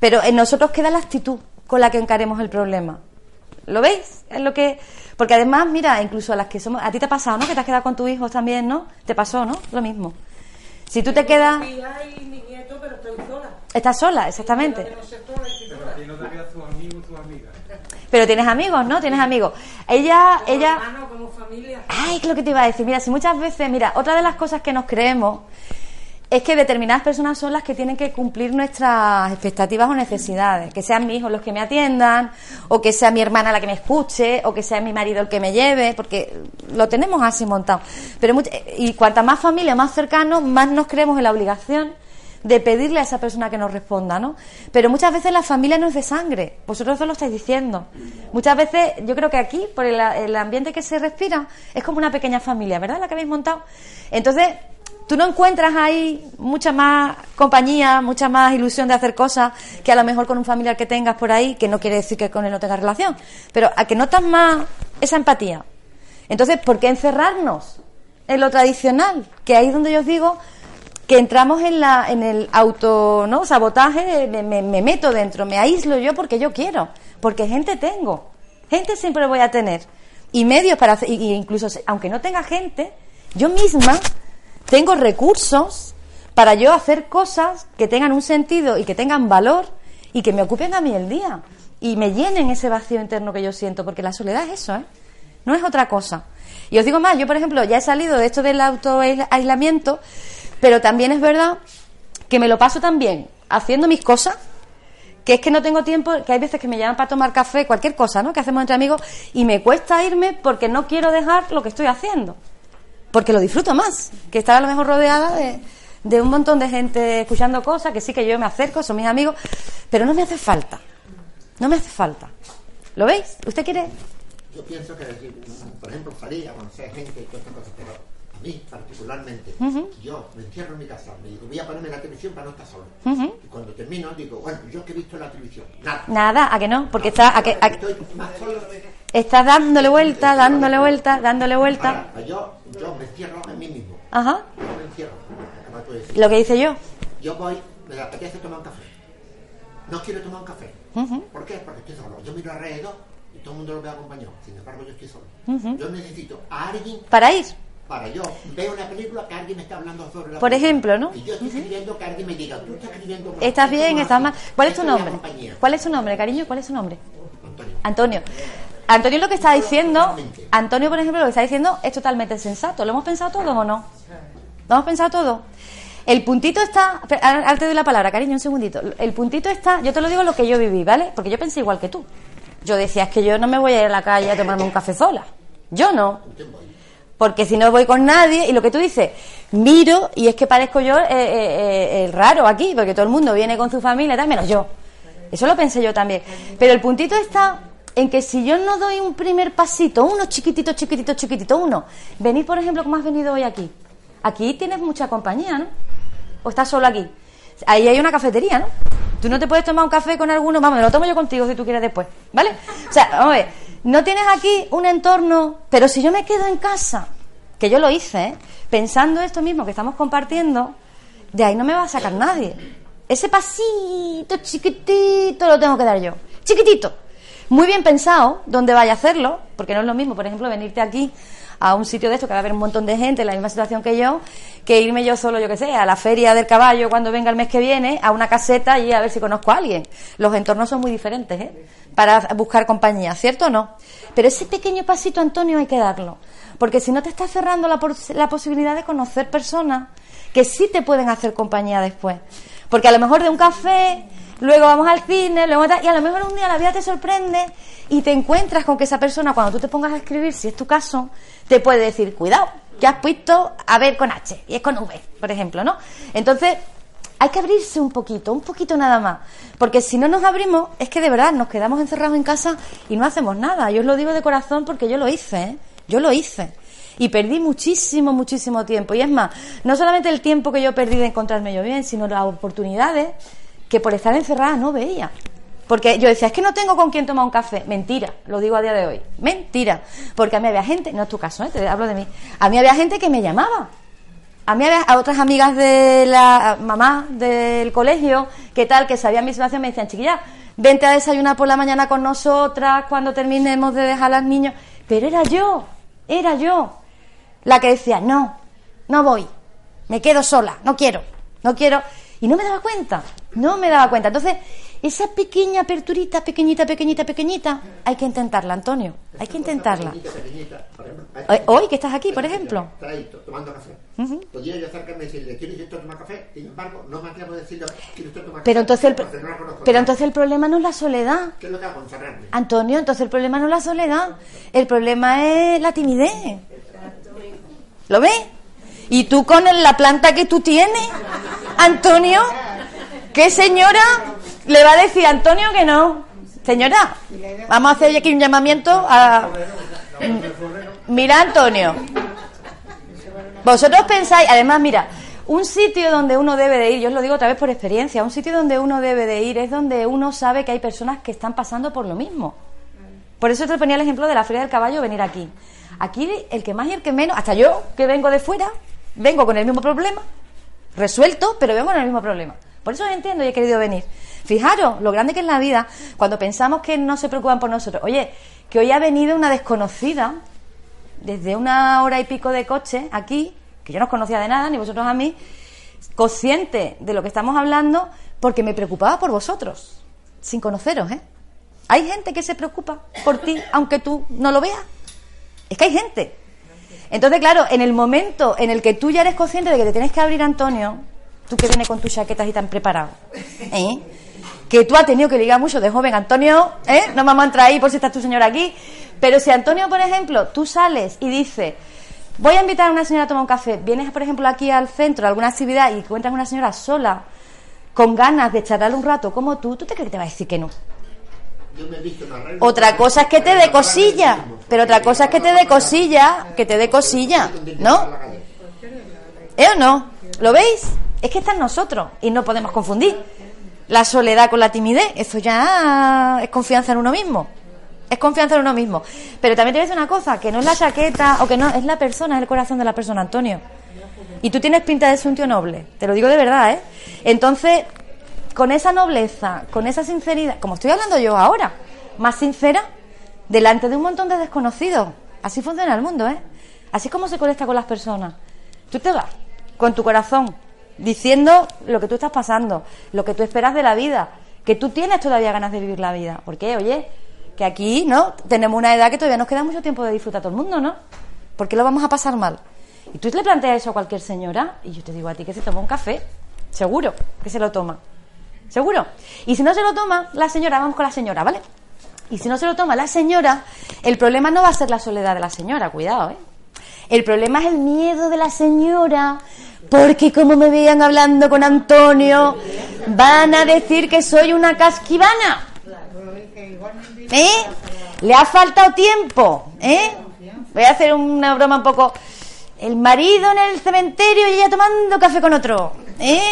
Pero en nosotros queda la actitud con la que encaremos el problema. ¿Lo veis? Es lo que porque además, mira, incluso a las que somos, a ti te ha pasado, ¿no? Que te has quedado con tu hijo también, ¿no? Te pasó, ¿no? Lo mismo. Si tú te quedas, mi hija y mi nieto, pero estoy sola. estás sola, exactamente. Pero no sé sola, estoy sola. Aquí no te veas tus amigos, tus amigas. Pero tienes amigos, ¿no? Tienes amigos. Ella, Como ella, hermano, como familia. Ay, ¿qué es lo que te iba a decir? Mira, si muchas veces, mira, otra de las cosas que nos creemos es que determinadas personas son las que tienen que cumplir nuestras expectativas o necesidades. Que sean mis hijos los que me atiendan, o que sea mi hermana la que me escuche, o que sea mi marido el que me lleve, porque lo tenemos así montado. Pero much- y cuanta más familia, más cercanos, más nos creemos en la obligación de pedirle a esa persona que nos responda, ¿no? Pero muchas veces la familia no es de sangre, vosotros eso lo estáis diciendo. Muchas veces, yo creo que aquí, por el, el ambiente que se respira, es como una pequeña familia, ¿verdad? La que habéis montado. Entonces, tú no encuentras ahí mucha más compañía, mucha más ilusión de hacer cosas que a lo mejor con un familiar que tengas por ahí, que no quiere decir que con él no tengas relación, pero a que notas más esa empatía. Entonces, ¿por qué encerrarnos en lo tradicional? Que ahí es donde yo os digo que entramos en, la, en el auto ¿no? sabotaje, me, me- me meto dentro, me aíslo yo porque yo quiero, porque gente tengo, gente siempre voy a tener, y medios para hacer, y- incluso aunque no tenga gente, yo misma tengo recursos para yo hacer cosas que tengan un sentido y que tengan valor y que me ocupen a mí el día y me llenen ese vacío interno que yo siento, porque la soledad es eso, ¿eh? No es otra cosa. Y os digo más, yo por ejemplo ya he salido de esto del autoaislamiento, pero también es verdad que me lo paso también haciendo mis cosas, que es que no tengo tiempo, que hay veces que me llaman para tomar café, cualquier cosa, ¿no? Que hacemos entre amigos, y me cuesta irme porque no quiero dejar lo que estoy haciendo. Porque lo disfruto más, que estar a lo mejor rodeada de, de un montón de gente escuchando cosas, que sí que yo me acerco, son mis amigos, pero no me hace falta. No me hace falta. ¿Lo veis? ¿Usted quiere? Yo pienso que, por ejemplo, salir a gente y todas estas cosas, pero mí particularmente, yo me encierro en mi casa, me digo, voy a ponerme la televisión para no estar solo. Y cuando termino, digo, bueno, yo que he visto la televisión, nada. Nada, ¿a que no? Porque está, a que, a que- Estoy más solo. está dándole vuelta, dándole vuelta, dándole vuelta. Ahora, yo, yo me encierro en mí mismo. Ajá. Yo me encierro. Lo que dice yo. Yo voy, me apetece tomar un café. No quiero tomar un café. ¿Por qué? Porque estoy solo. Yo miro alrededor y todo el mundo lo ve acompañado. Sin embargo, yo estoy solo. Yo necesito a alguien Para ir. Para yo veo una película que alguien me está hablando sobre la Por película. ejemplo, ¿no? Y yo estoy escribiendo que alguien me diga, tú estás escribiendo ¿Estás bien? ¿Estás mal? ¿Cuál es tu nombre? compañía". ¿Cuál es tu nombre, cariño? ¿Cuál es tu nombre? Antonio. Antonio. Antonio lo que está diciendo, Antonio por ejemplo lo que está diciendo es totalmente sensato. ¿Lo hemos pensado todo o no? ¿Lo hemos pensado todo? El puntito está, ahora ahora te doy la palabra, cariño, un segundito. El puntito está, yo te lo digo lo que yo viví, ¿vale? Porque yo pensé igual que tú. Yo decía, es que yo no me voy a ir a la calle a tomarme un café sola. Yo no. Porque si no voy con nadie, y lo que tú dices, miro y es que parezco yo eh, eh, eh, el raro aquí, porque todo el mundo viene con su familia, tal, menos yo. Eso lo pensé yo también. Pero el puntito está en que si yo no doy un primer pasito, uno chiquitito, chiquitito, chiquitito, uno, venir, por ejemplo, como has venido hoy aquí. Aquí tienes mucha compañía, ¿no? ¿O estás solo aquí? Ahí hay una cafetería, ¿no? Tú no te puedes tomar un café con alguno, vamos, me lo tomo yo contigo si tú quieres después, ¿vale? O sea, vamos a ver, no tienes aquí un entorno, pero si yo me quedo en casa, que yo lo hice, ¿eh? pensando esto mismo que estamos compartiendo, de ahí no me va a sacar nadie. Ese pasito chiquitito lo tengo que dar yo. Chiquitito. Muy bien pensado dónde vaya a hacerlo, porque no es lo mismo, por ejemplo, venirte aquí a un sitio de esto que va a haber un montón de gente en la misma situación que yo, que irme yo solo, yo que sé, a la feria del caballo cuando venga el mes que viene, a una caseta y a ver si conozco a alguien. Los entornos son muy diferentes, ¿eh? Para buscar compañía, ¿cierto o no? Pero ese pequeño pasito, Antonio, hay que darlo. Porque si no te estás cerrando la, pos- la posibilidad de conocer personas que sí te pueden hacer compañía después. Porque a lo mejor de un café, luego vamos al cine, luego y a lo mejor un día la vida te sorprende y te encuentras con que esa persona, cuando tú te pongas a escribir, si es tu caso, te puede decir, cuidado, que has puesto a ver con H, y es con V, por ejemplo, ¿no? Entonces, hay que abrirse un poquito, un poquito nada más. Porque si no nos abrimos, es que de verdad nos quedamos encerrados en casa y no hacemos nada. Yo os lo digo de corazón porque yo lo hice, ¿eh? Yo lo hice. Y perdí muchísimo, muchísimo tiempo. Y es más, no solamente el tiempo que yo perdí de encontrarme yo bien, sino las oportunidades que por estar encerrada no veía. Porque yo decía, es que no tengo con quién tomar un café. Mentira, lo digo a día de hoy. Mentira. Porque a mí había gente, no es tu caso, ¿eh? te hablo de mí. A mí había gente que me llamaba. A mí había a otras amigas de la mamá del colegio, que tal, que sabían mi situación, me decían, chiquilla, vente a desayunar por la mañana con nosotras cuando terminemos de dejar a los niños. Pero era yo, era yo la que decía, no, no voy, me quedo sola, no quiero, no quiero. Y no me daba cuenta, no me daba cuenta. Entonces, esa pequeña aperturita, pequeñita, pequeñita, pequeñita, hay que intentarla, Antonio, hay que intentarla. Hoy- que estás aquí, por ejemplo. Tomando café. Podría yo acercarme y decirle, ¿quiere usted tomar café? Sin embargo, no me atrevo a decirle, ¿quiere usted tomar Pero café? entonces, el, pero entonces el problema no es la soledad. ¿Qué es lo que hago? Encerrarme. Antonio, entonces el problema no es la soledad, el problema es la timidez. ¿Lo ves? Y tú con la planta que tú tienes, Antonio, ¿qué señora le va a decir a Antonio que no? Señora, vamos a hacer aquí un llamamiento a... Mira, Antonio, vosotros pensáis, además, mira, un sitio donde uno debe de ir, yo os lo digo otra vez por experiencia, un sitio donde uno debe de ir es donde uno sabe que hay personas que están pasando por lo mismo. Por eso te ponía el ejemplo de la Feria del Caballo, venir aquí. Aquí el que más y el que menos, hasta yo que vengo de fuera, vengo con el mismo problema, resuelto, pero vengo con el mismo problema. Por eso entiendo y he querido venir. Fijaros lo grande que es la vida cuando pensamos que no se preocupan por nosotros. Oye, que hoy ha venido una desconocida desde una hora y pico de coche aquí, que yo no os conocía de nada, ni vosotros a mí, consciente de lo que estamos hablando, porque me preocupaba por vosotros, sin conoceros, ¿eh? Hay gente que se preocupa por ti, aunque tú no lo veas. Es que hay gente. Entonces, claro, en el momento en el que tú ya eres consciente de que te tienes que abrir, Antonio, tú que vienes con tus chaquetas y tan preparado, ¿eh? que tú has tenido que ligar mucho de joven, Antonio, ¿eh? no vamos a entrar ahí por si está tu señora aquí, pero si Antonio, por ejemplo, tú sales y dices, voy a invitar a una señora a tomar un café, vienes, por ejemplo, aquí al centro, a alguna actividad y encuentras una señora sola, con ganas de charlarle un rato como tú, ¿tú te crees que te va a decir que no? Yo me he visto Otra cosa es que te dé cosilla, pero otra cosa es que te dé cosilla, que te dé cosilla, ¿no? ¿Eh o no? ¿Lo veis? Es que está en nosotros y no podemos confundir la soledad con la timidez. Eso ya es confianza en uno mismo. Es confianza en uno mismo. Pero también te voy a decir una cosa, que no es la chaqueta o que no, es la persona, es el corazón de la persona, Antonio. Y tú tienes pinta de ser un tío noble, te lo digo de verdad, ¿eh? Entonces, con esa nobleza, con esa sinceridad, como estoy hablando yo ahora, más sincera, delante de un montón de desconocidos. Así funciona el mundo, ¿eh? Así es como se conecta con las personas. Tú te vas con tu corazón diciendo lo que tú estás pasando, lo que tú esperas de la vida, que tú tienes todavía ganas de vivir la vida. Porque, oye, que aquí, ¿no? Tenemos una edad que todavía nos queda mucho tiempo de disfrutar todo el mundo, ¿no? ¿Por qué lo vamos a pasar mal? Y tú le planteas eso a cualquier señora y yo te digo a ti que se toma un café, seguro que se lo toma. ¿Seguro? Y si no se lo toma la señora, vamos con la señora, ¿vale? Y si no se lo toma la señora, el problema no va a ser la soledad de la señora, cuidado, ¿eh? El problema es el miedo de la señora, porque como me vean hablando con Antonio, van a decir que soy una casquivana. ¿Eh? Le ha faltado tiempo, ¿eh? Voy a hacer una broma un poco. El marido en el cementerio y ella tomando café con otro, ¿eh?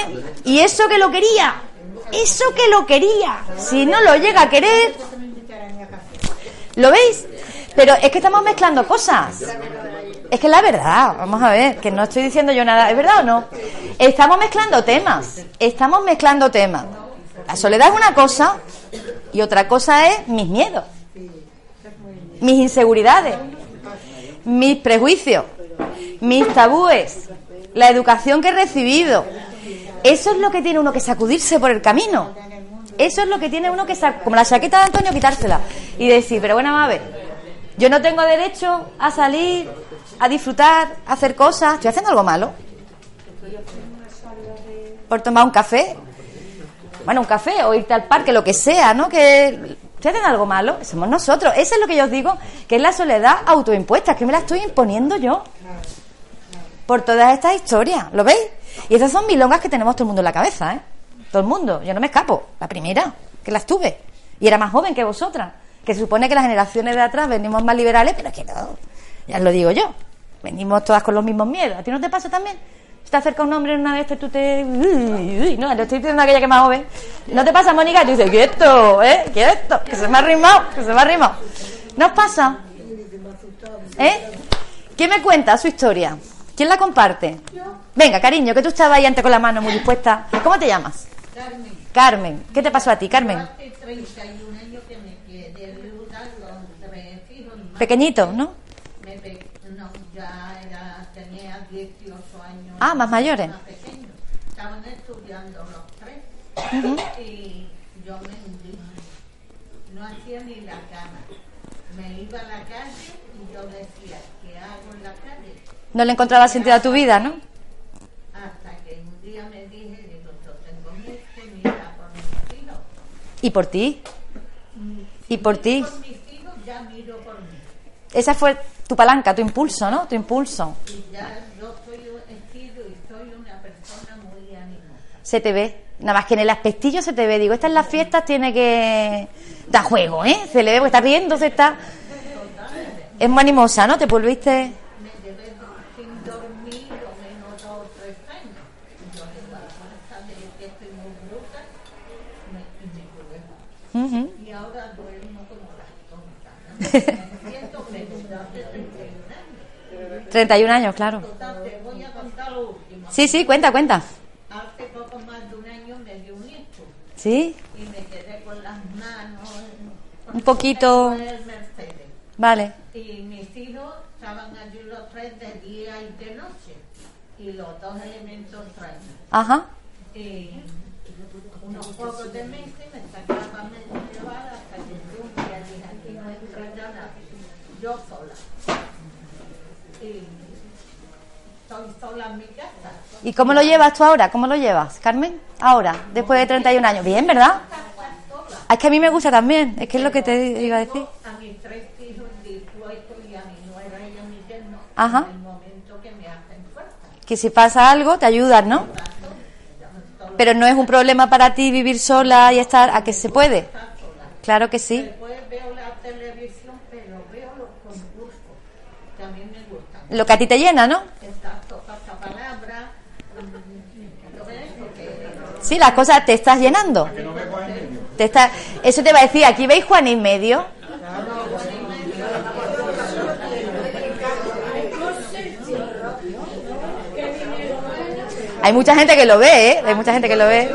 Y eso que lo quería, eso que lo quería. Si no lo llega a querer, ¿lo veis? Pero es que estamos mezclando cosas. Es que la verdad, vamos a ver, que no estoy diciendo yo nada, ¿es verdad o no? Estamos mezclando temas, estamos mezclando temas. La soledad es una cosa y otra cosa es mis miedos, mis inseguridades, mis prejuicios, mis tabúes, la educación que he recibido. Eso es lo que tiene uno que sacudirse por el camino. Eso es lo que tiene uno que sacudirse, como la chaqueta de Antonio, quitársela y decir, pero bueno, a ver, yo no tengo derecho a salir, a disfrutar, a hacer cosas. ¿Estoy haciendo algo malo? ¿Por tomar un café? Bueno, un café o irte al parque, lo que sea, ¿no? Que ¿Estoy haciendo algo malo? Somos nosotros. Eso es lo que yo os digo, que es la soledad autoimpuesta, que me la estoy imponiendo yo. Por todas estas historias, ¿lo veis? Y esas son milongas que tenemos todo el mundo en la cabeza, ¿eh? Todo el mundo. Yo no me escapo. La primera, que las tuve. Y era más joven que vosotras. Que se supone que las generaciones de atrás venimos más liberales, pero es que no. Ya lo digo yo. Venimos todas con los mismos miedos. ¿A ti no te pasa también? Si te acerca un hombre una de estas, tú te. Uy, uy, no, le estoy diciendo a aquella que más joven. ¿No te pasa, Mónica? Y tú dices, quieto, ¿eh? Quieto, que se me ha arrimado, que se me ha arrimado. ¿No os pasa? ¿Eh? ¿Quién me cuenta su historia? ¿Quién la comparte? Venga, cariño, que tú estabas ahí antes con la mano muy dispuesta. ¿Cómo te llamas? Carmen, Carmen. ¿Qué te pasó a ti, Carmen? hace 31 años que me quedé. Pequeñito, ¿no? Ya era, tenía 18 años. Ah, más mayores. Más pequeños. Estaban estudiando los tres. Y yo me hundí. No hacía ni la cama. Me iba a la calle y yo decía, ¿qué hago en la calle? No le encontraba sentido a tu vida, ¿no? Hasta que un día me dije, digo, yo tengo que mirar por mis hijos. Y por ti. Y por ti. Por mis hijos ya miro por mí. Esa fue tu palanca, tu impulso, ¿no? Tu impulso. Y ya yo soy, he sido y soy una persona muy animosa. Se te ve. Nada más que en el aspectillo se te ve. Digo, esta en las fiestas tiene que dar juego, ¿eh? Se le ve, porque está riéndose, está... Es muy animosa, ¿no? Te volviste... Me llevé sin dormir lo menos dos o tres años. Y yo digo, a de que estoy muy bruta, me, y me curé. Ujú. Y ahora duermo como las tontas. Me siento feliz hace 31 años. 31 años, claro. Sí, sí, cuenta, cuenta. Hace poco más de un año me dio un hijo ¿Sí? y me quedé con las manos Un poquito-. Vale. Y mis hijos estaban allí los tres de día y de noche. Y los dos elementos traen. Ajá. Y unos pocos de meses me sacaban, me llevaban hasta que un día dije, aquí no entra ya nadie. Yo sola. y estoy sola en mi casa. ¿Y cómo lo llevas tú ahora? ¿Cómo lo llevas, Carmen? Ahora, después de 31 años. Bien, ¿verdad? Es que a mí me gusta también, es que es lo que te iba a decir. A mis tres hijos dispuestos y a mi nuera y a mi yerno Ajá. en el momento que me hacen fuerza. Que si pasa algo, te ayudan, ¿no? Pero no es un problema para ti vivir sola y estar a que se puede. Claro que sí. Después veo la televisión, pero veo los concursos. También me gustan. Lo que a ti te llena, ¿no? Exacto, palabra. ¿Lo ves? Porque Sí, las cosas te estás llenando. Te está, eso te va a decir, aquí veis Juan en medio. Hay mucha gente que lo ve, ¿eh? Hay mucha gente que lo ve.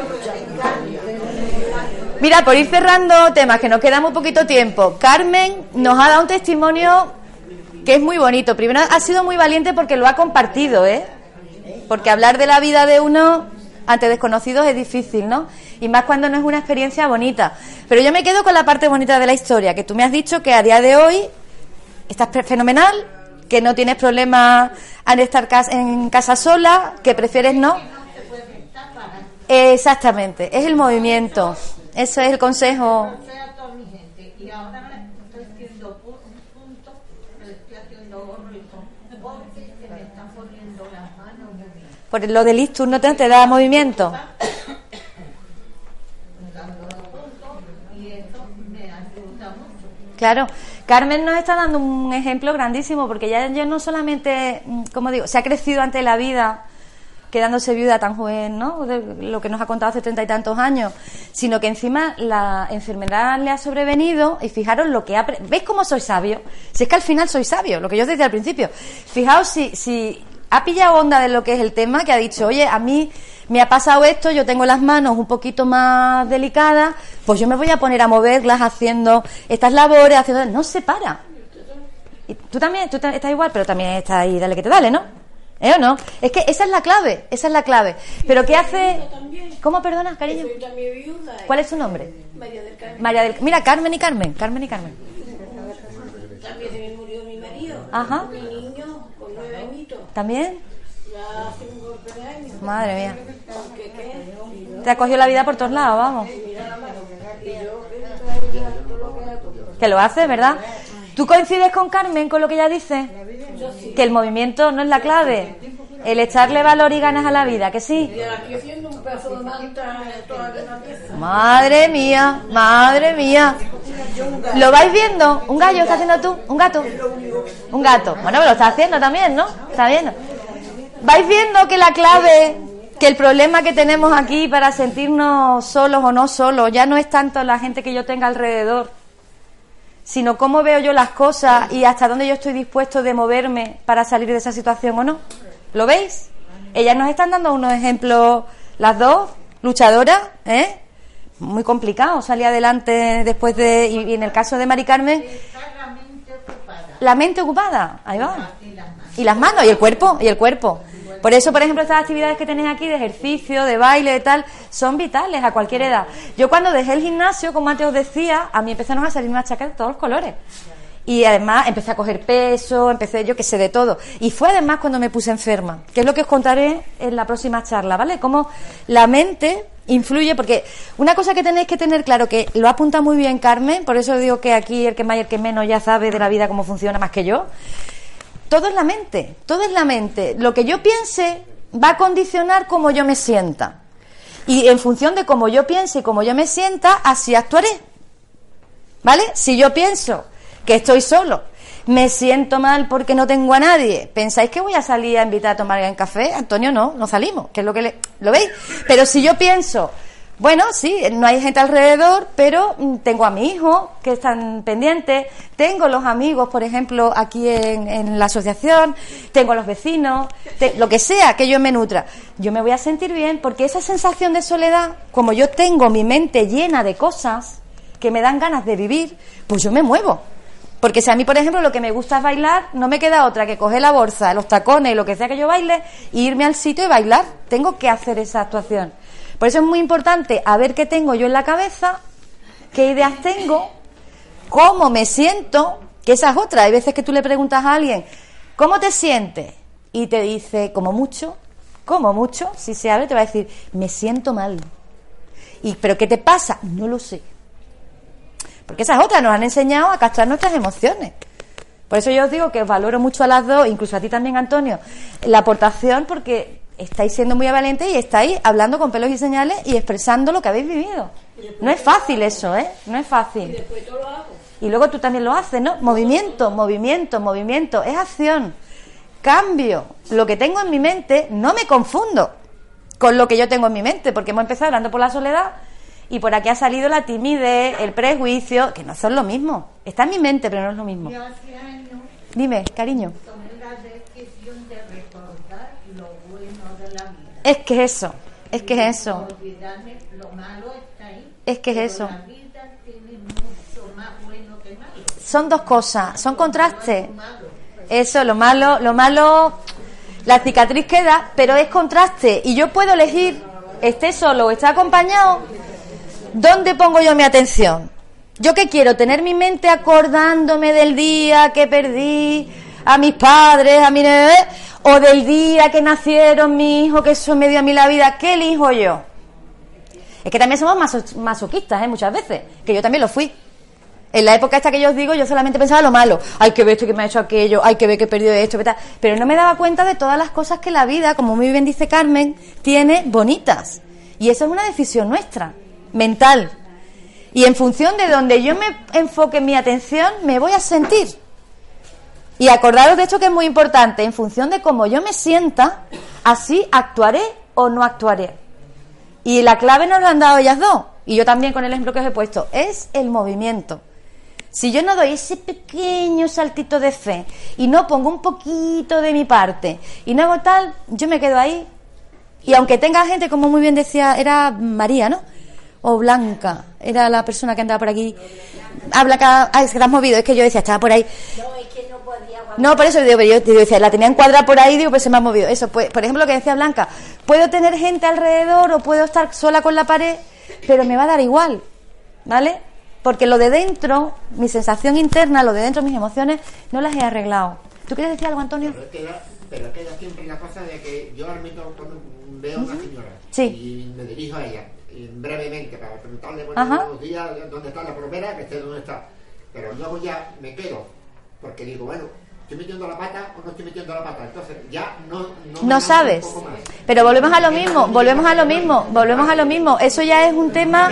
Mira, por ir cerrando temas, que nos queda muy poquito tiempo. Carmen nos ha dado un testimonio que es muy bonito. Primero, ha sido muy valiente porque lo ha compartido, ¿eh? Porque hablar de la vida de uno ante desconocidos es difícil, ¿no? Y más cuando no es una experiencia bonita. Pero yo me quedo con la parte bonita de la historia, que tú me has dicho que a día de hoy estás fe- fenomenal, que no tienes problema al estar en casa sola, que prefieres no. Exactamente, es el movimiento. Eso es el consejo. Y ahora estoy haciendo pu- un punto, le estoy haciendo gorro y con porque se me están poniendo las manos muy bien. Lo del ictus no te, da movimiento. Claro, Carmen nos está dando un ejemplo grandísimo porque ya yo no solamente, mm, como digo, se ha crecido ante la vida quedándose viuda tan joven, ¿no? Lo que nos ha contado hace treinta y tantos años, sino que encima la enfermedad le ha sobrevenido y fijaros lo que ha... ¿Veis cómo soy sabio? Si es que al final soy sabio, lo que yo os decía al principio. Fijaos si ha pillado onda de lo que es el tema, que ha dicho, oye, a mí me ha pasado esto, yo tengo las manos un poquito más delicadas, pues yo me voy a poner a moverlas haciendo estas labores, haciendo... No se para. Y tú también, tú estás igual, pero también estás ahí, dale que te dale, ¿no? ¿Eh o no? Es que esa es la clave, esa es la clave. Pero ¿qué hace? ¿Cómo perdona, cariño? Eh. ¿Cuál es su nombre? María del Carmen. María del... Mira, Carmen y Carmen, Carmen y Carmen. También se me murió mi marido. Ajá. Mi niño. ¿También? Madre mía. Te ha cogido la vida por todos lados, vamos. Que lo hace, ¿verdad? ¿Tú coincides con Carmen con lo que ella dice? Que el movimiento no es la clave. El echarle valor y ganas a la vida, que sí. Madre mía, madre mía. ¿Lo vais viendo? ¿Un gallo está haciendo tú? ¿Un gato? Un gato. Bueno, pero lo está haciendo también, ¿no? Está viendo. ¿Vais viendo que la clave, que el problema que tenemos aquí para sentirnos solos o no solos, ya no es tanto la gente que yo tenga alrededor, sino cómo veo yo las cosas y hasta dónde yo estoy dispuesto de moverme para salir de esa situación o no? ¿Lo veis? Ellas nos están dando unos ejemplos, las dos, luchadoras, ¿eh? Muy complicado salir adelante después de. Y, en el caso de Mari Carmen, la mente ocupada la mente ocupada, ahí va. y las manos. Y el cuerpo, y el cuerpo. Por eso, por ejemplo, estas actividades que tenéis aquí de ejercicio, de baile, de tal, son vitales a cualquier edad. Yo cuando dejé el gimnasio, como antes os decía, a mí empezaron a salir unas chaquetas de todos los colores. Y además empecé a coger peso, empecé yo que sé de todo. Y fue además cuando me puse enferma, que es lo que os contaré en la próxima charla, ¿vale? Cómo la mente influye, porque una cosa que tenéis que tener claro, que lo apunta muy bien Carmen, por eso digo que aquí el que más y el que menos ya sabe de la vida cómo funciona más que yo, todo es la mente, todo es la mente. Lo que yo piense va a condicionar cómo yo me sienta. Y en función de cómo yo piense y cómo yo me sienta, así actuaré. ¿Vale? Si yo pienso que estoy solo, me siento mal porque no tengo a nadie, ¿pensáis que voy a salir a invitar a tomar en café? Antonio, no, no salimos, que es lo que le... ¿Lo veis? Pero si yo pienso, bueno, sí, no hay gente alrededor, pero mm, tengo a mi hijo que están pendientes, tengo los amigos, por ejemplo, aquí en, en la asociación, tengo a los vecinos, lo que sea que yo me nutra, yo me voy a sentir bien porque esa sensación de soledad, como yo tengo mi mente llena de cosas que me dan ganas de vivir, pues yo me muevo. Porque si a mí, por ejemplo, lo que me gusta es bailar, no me queda otra que coger la bolsa, los tacones lo que sea que yo baile, e irme al sitio y bailar. Tengo que hacer esa actuación. Por eso es muy importante a ver qué tengo yo en la cabeza, qué ideas tengo, cómo me siento, que esa es otra. Hay veces que tú le preguntas a alguien, ¿Cómo te sientes? Y te dice, como mucho, como mucho, si se abre, te va a decir, me siento mal. Y, ¿Pero qué te pasa? No lo sé. Porque esas otras nos han enseñado a castrar nuestras emociones. Por eso yo os digo que os valoro mucho a las dos, incluso a ti también, Antonio, la aportación, porque estáis siendo muy valientes y estáis hablando con pelos y señales y expresando lo que habéis vivido. No es fácil eso, ¿eh? No es fácil. Y luego tú también lo haces, ¿no? Movimiento, movimiento, movimiento. Es acción. Cambio. Lo que tengo en mi mente, no me confundo con lo que yo tengo en mi mente, porque hemos empezado hablando por la soledad y por aquí ha salido la timidez, el prejuicio, que no son lo mismo. Está en mi mente, pero no es lo mismo. Yo hace años Dime, cariño. tomé la decisión de recordar lo bueno de la vida. Es que es eso, es que es eso. Olvidarme, lo malo está ahí. Es que es eso. La vida tiene mucho más bueno que malo. Son dos cosas, son contrastes. Eso, lo malo, lo malo, la cicatriz queda, pero es contraste. Y yo puedo elegir, esté solo o esté acompañado, dónde pongo yo mi atención. Yo que quiero tener mi mente acordándome del día que perdí a mis padres, a mi bebé, o del día que nacieron mi hijo, que eso me dio a mí la vida. ¿Qué elijo yo? Es que también somos maso- masoquistas, ¿eh? Muchas veces, que yo también lo fui. En la época esta que yo os digo, yo solamente pensaba lo malo. Hay que ver esto que me ha hecho aquello, hay que ver que he perdido esto, pero no me daba cuenta de todas las cosas que la vida, como muy bien dice Carmen, tiene bonitas. Y eso es una decisión nuestra, mental. Y en función de donde yo me enfoque mi atención, me voy a sentir. Y acordaros de esto que es muy importante, en función de cómo yo me sienta, así actuaré o no actuaré. Y la clave nos la han dado ellas dos, y yo también con el ejemplo que os he puesto, es el movimiento. Si yo no doy ese pequeño saltito de fe y no pongo un poquito de mi parte y no hago tal, yo me quedo ahí. Y aunque tenga gente, como muy bien decía, era María, ¿no? O Blanca, era la persona que andaba por aquí. Habla cada... Ah, es que te has movido, es que yo decía, estaba por ahí. No, es que no podía. No, por eso digo, yo, yo decía, la tenía encuadrada por ahí, digo, pues se me ha movido. Eso, pues, por ejemplo, lo que decía Blanca, puedo tener gente alrededor o puedo estar sola con la pared, pero me va a dar igual, ¿vale? Porque lo de dentro, mi sensación interna, lo de dentro, mis emociones, no las he arreglado. ¿Tú quieres decir algo, Antonio? Pero queda, pero queda siempre la cosa de que yo al menos cuando veo a una señora Sí. y me dirijo a ella brevemente para preguntarle buenos Ajá. días, dónde está la plomera, que esté donde está. Pero luego ya me quedo, porque digo, bueno, ¿estoy metiendo la pata o no estoy metiendo la pata? Entonces ya no... No, No sabes. Pero volvemos a lo mismo, volvemos a lo mismo, volvemos a lo mismo. Eso ya es un tema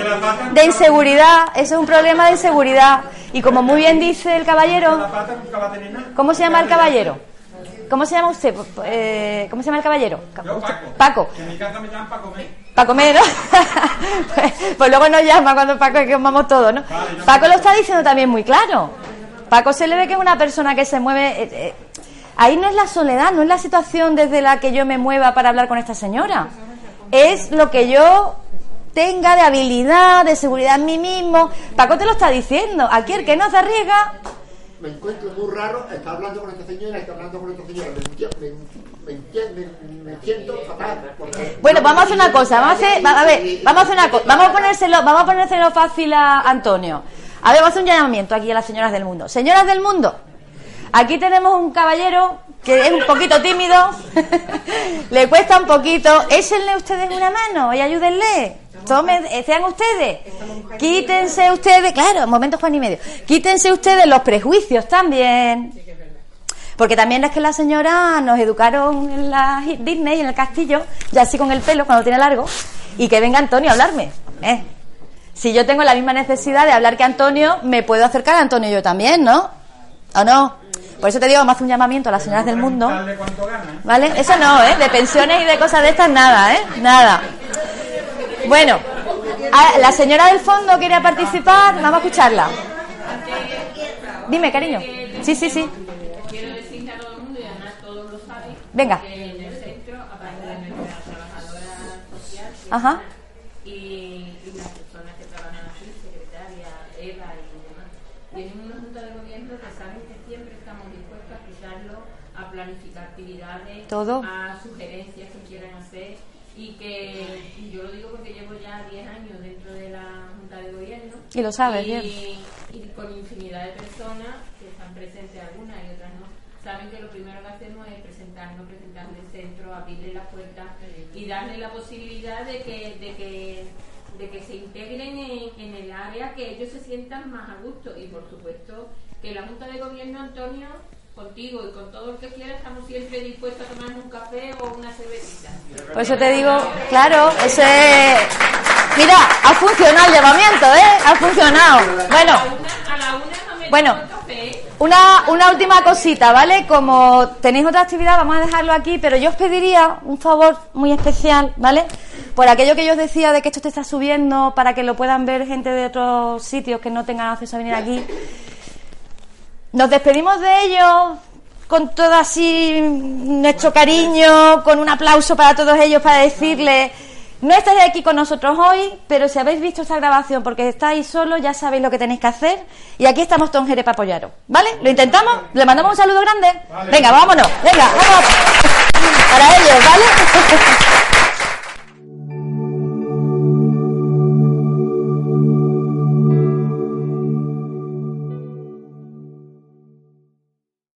de inseguridad, eso es un problema de inseguridad. Y como muy bien dice el caballero. ¿cómo se llama el caballero? ¿Cómo se llama usted? Eh, ¿Cómo se llama el caballero? Paco. Paco. Que en mi casa me llaman comer. Para comer, ¿no? pues, pues luego nos llama cuando Paco es que os vamos todos, ¿no? Paco lo está diciendo también muy claro. Paco se le ve que es una persona que se mueve. eh, eh, ahí no es la soledad, no es la situación desde la que yo me mueva para hablar con esta señora. Es lo que yo tenga de habilidad, de seguridad en mí mismo. Paco te lo está diciendo. Aquí el que no se arriesga. me encuentro muy raro, está hablando con esta señora, está hablando con esta señora, me, me, Bueno, vamos a hacer una cosa, vamos a hacer, ver, vamos a hacer una vamos a ponérselo, vamos a ponérselo fácil a Antonio. A ver, vamos a hacer un llamamiento aquí a las señoras del mundo. Señoras del mundo, aquí tenemos un caballero que es un poquito tímido, le cuesta un poquito, échenle ustedes una mano y ayúdenle. Tomen, eh, sean ustedes, quítense ustedes, claro, momento Juan y medio, quítense ustedes los prejuicios también. Porque también es que la señora nos educaron en la Disney, en el castillo, ya así con el pelo, cuando tiene largo, y que venga Antonio a hablarme. ¿eh? Si yo tengo la misma necesidad de hablar que Antonio, me puedo acercar a Antonio yo también, ¿no? ¿O no? Por eso te digo, a hacer un llamamiento a las señoras del mundo. ¿Vale? Eso no, ¿eh? De pensiones y de cosas de estas, nada, ¿eh? Nada. Bueno, la señora del fondo quería participar, vamos a escucharla. Dime, cariño. Sí, sí, sí. Quiero decirle a todo el mundo, y además todos lo saben, Venga. en el centro, aparte de nuestra trabajadora social Ajá. y, y las personas que trabajan aquí, secretaria, Eva y demás, tienen una junta de gobierno que saben que siempre estamos dispuestos a escucharlo, a planificar actividades, Todo. a sugerencias que quieran hacer y que yo lo digo porque llevo ya 10 años dentro de la junta de gobierno Y lo sabes, y, bien. y con infinidad de personas que están presentes algunas y otras no saben que lo primero que hacemos es presentarnos, presentarle el centro, abrirle las puertas y darle la posibilidad de que, de que, de que se integren en, en el área, que ellos se sientan más a gusto. Y por supuesto que la Junta de Gobierno, Antonio, contigo y con todo el que quiera, estamos siempre dispuestos a tomarnos un café o una cervecita. Por eso te digo, claro, ese es... Mira, ha funcionado el llamamiento, ¿eh? Ha funcionado. Bueno, A la una Bueno. Una, una última cosita, ¿vale? Como tenéis otra actividad, vamos a dejarlo aquí, pero yo os pediría un favor muy especial, ¿vale? Por aquello que yo os decía de que esto te está subiendo para que lo puedan ver gente de otros sitios que no tengan acceso a venir aquí. Nos despedimos de ellos con todo así nuestro cariño, con un aplauso para todos ellos para decirles, no estáis aquí con nosotros hoy, pero si habéis visto esta grabación porque estáis solos, ya sabéis lo que tenéis que hacer y aquí estamos Jerez para apoyaros, ¿vale? ¿Lo intentamos? ¿Le mandamos un saludo grande? Venga, vámonos, venga, vamos para ellos, ¿vale?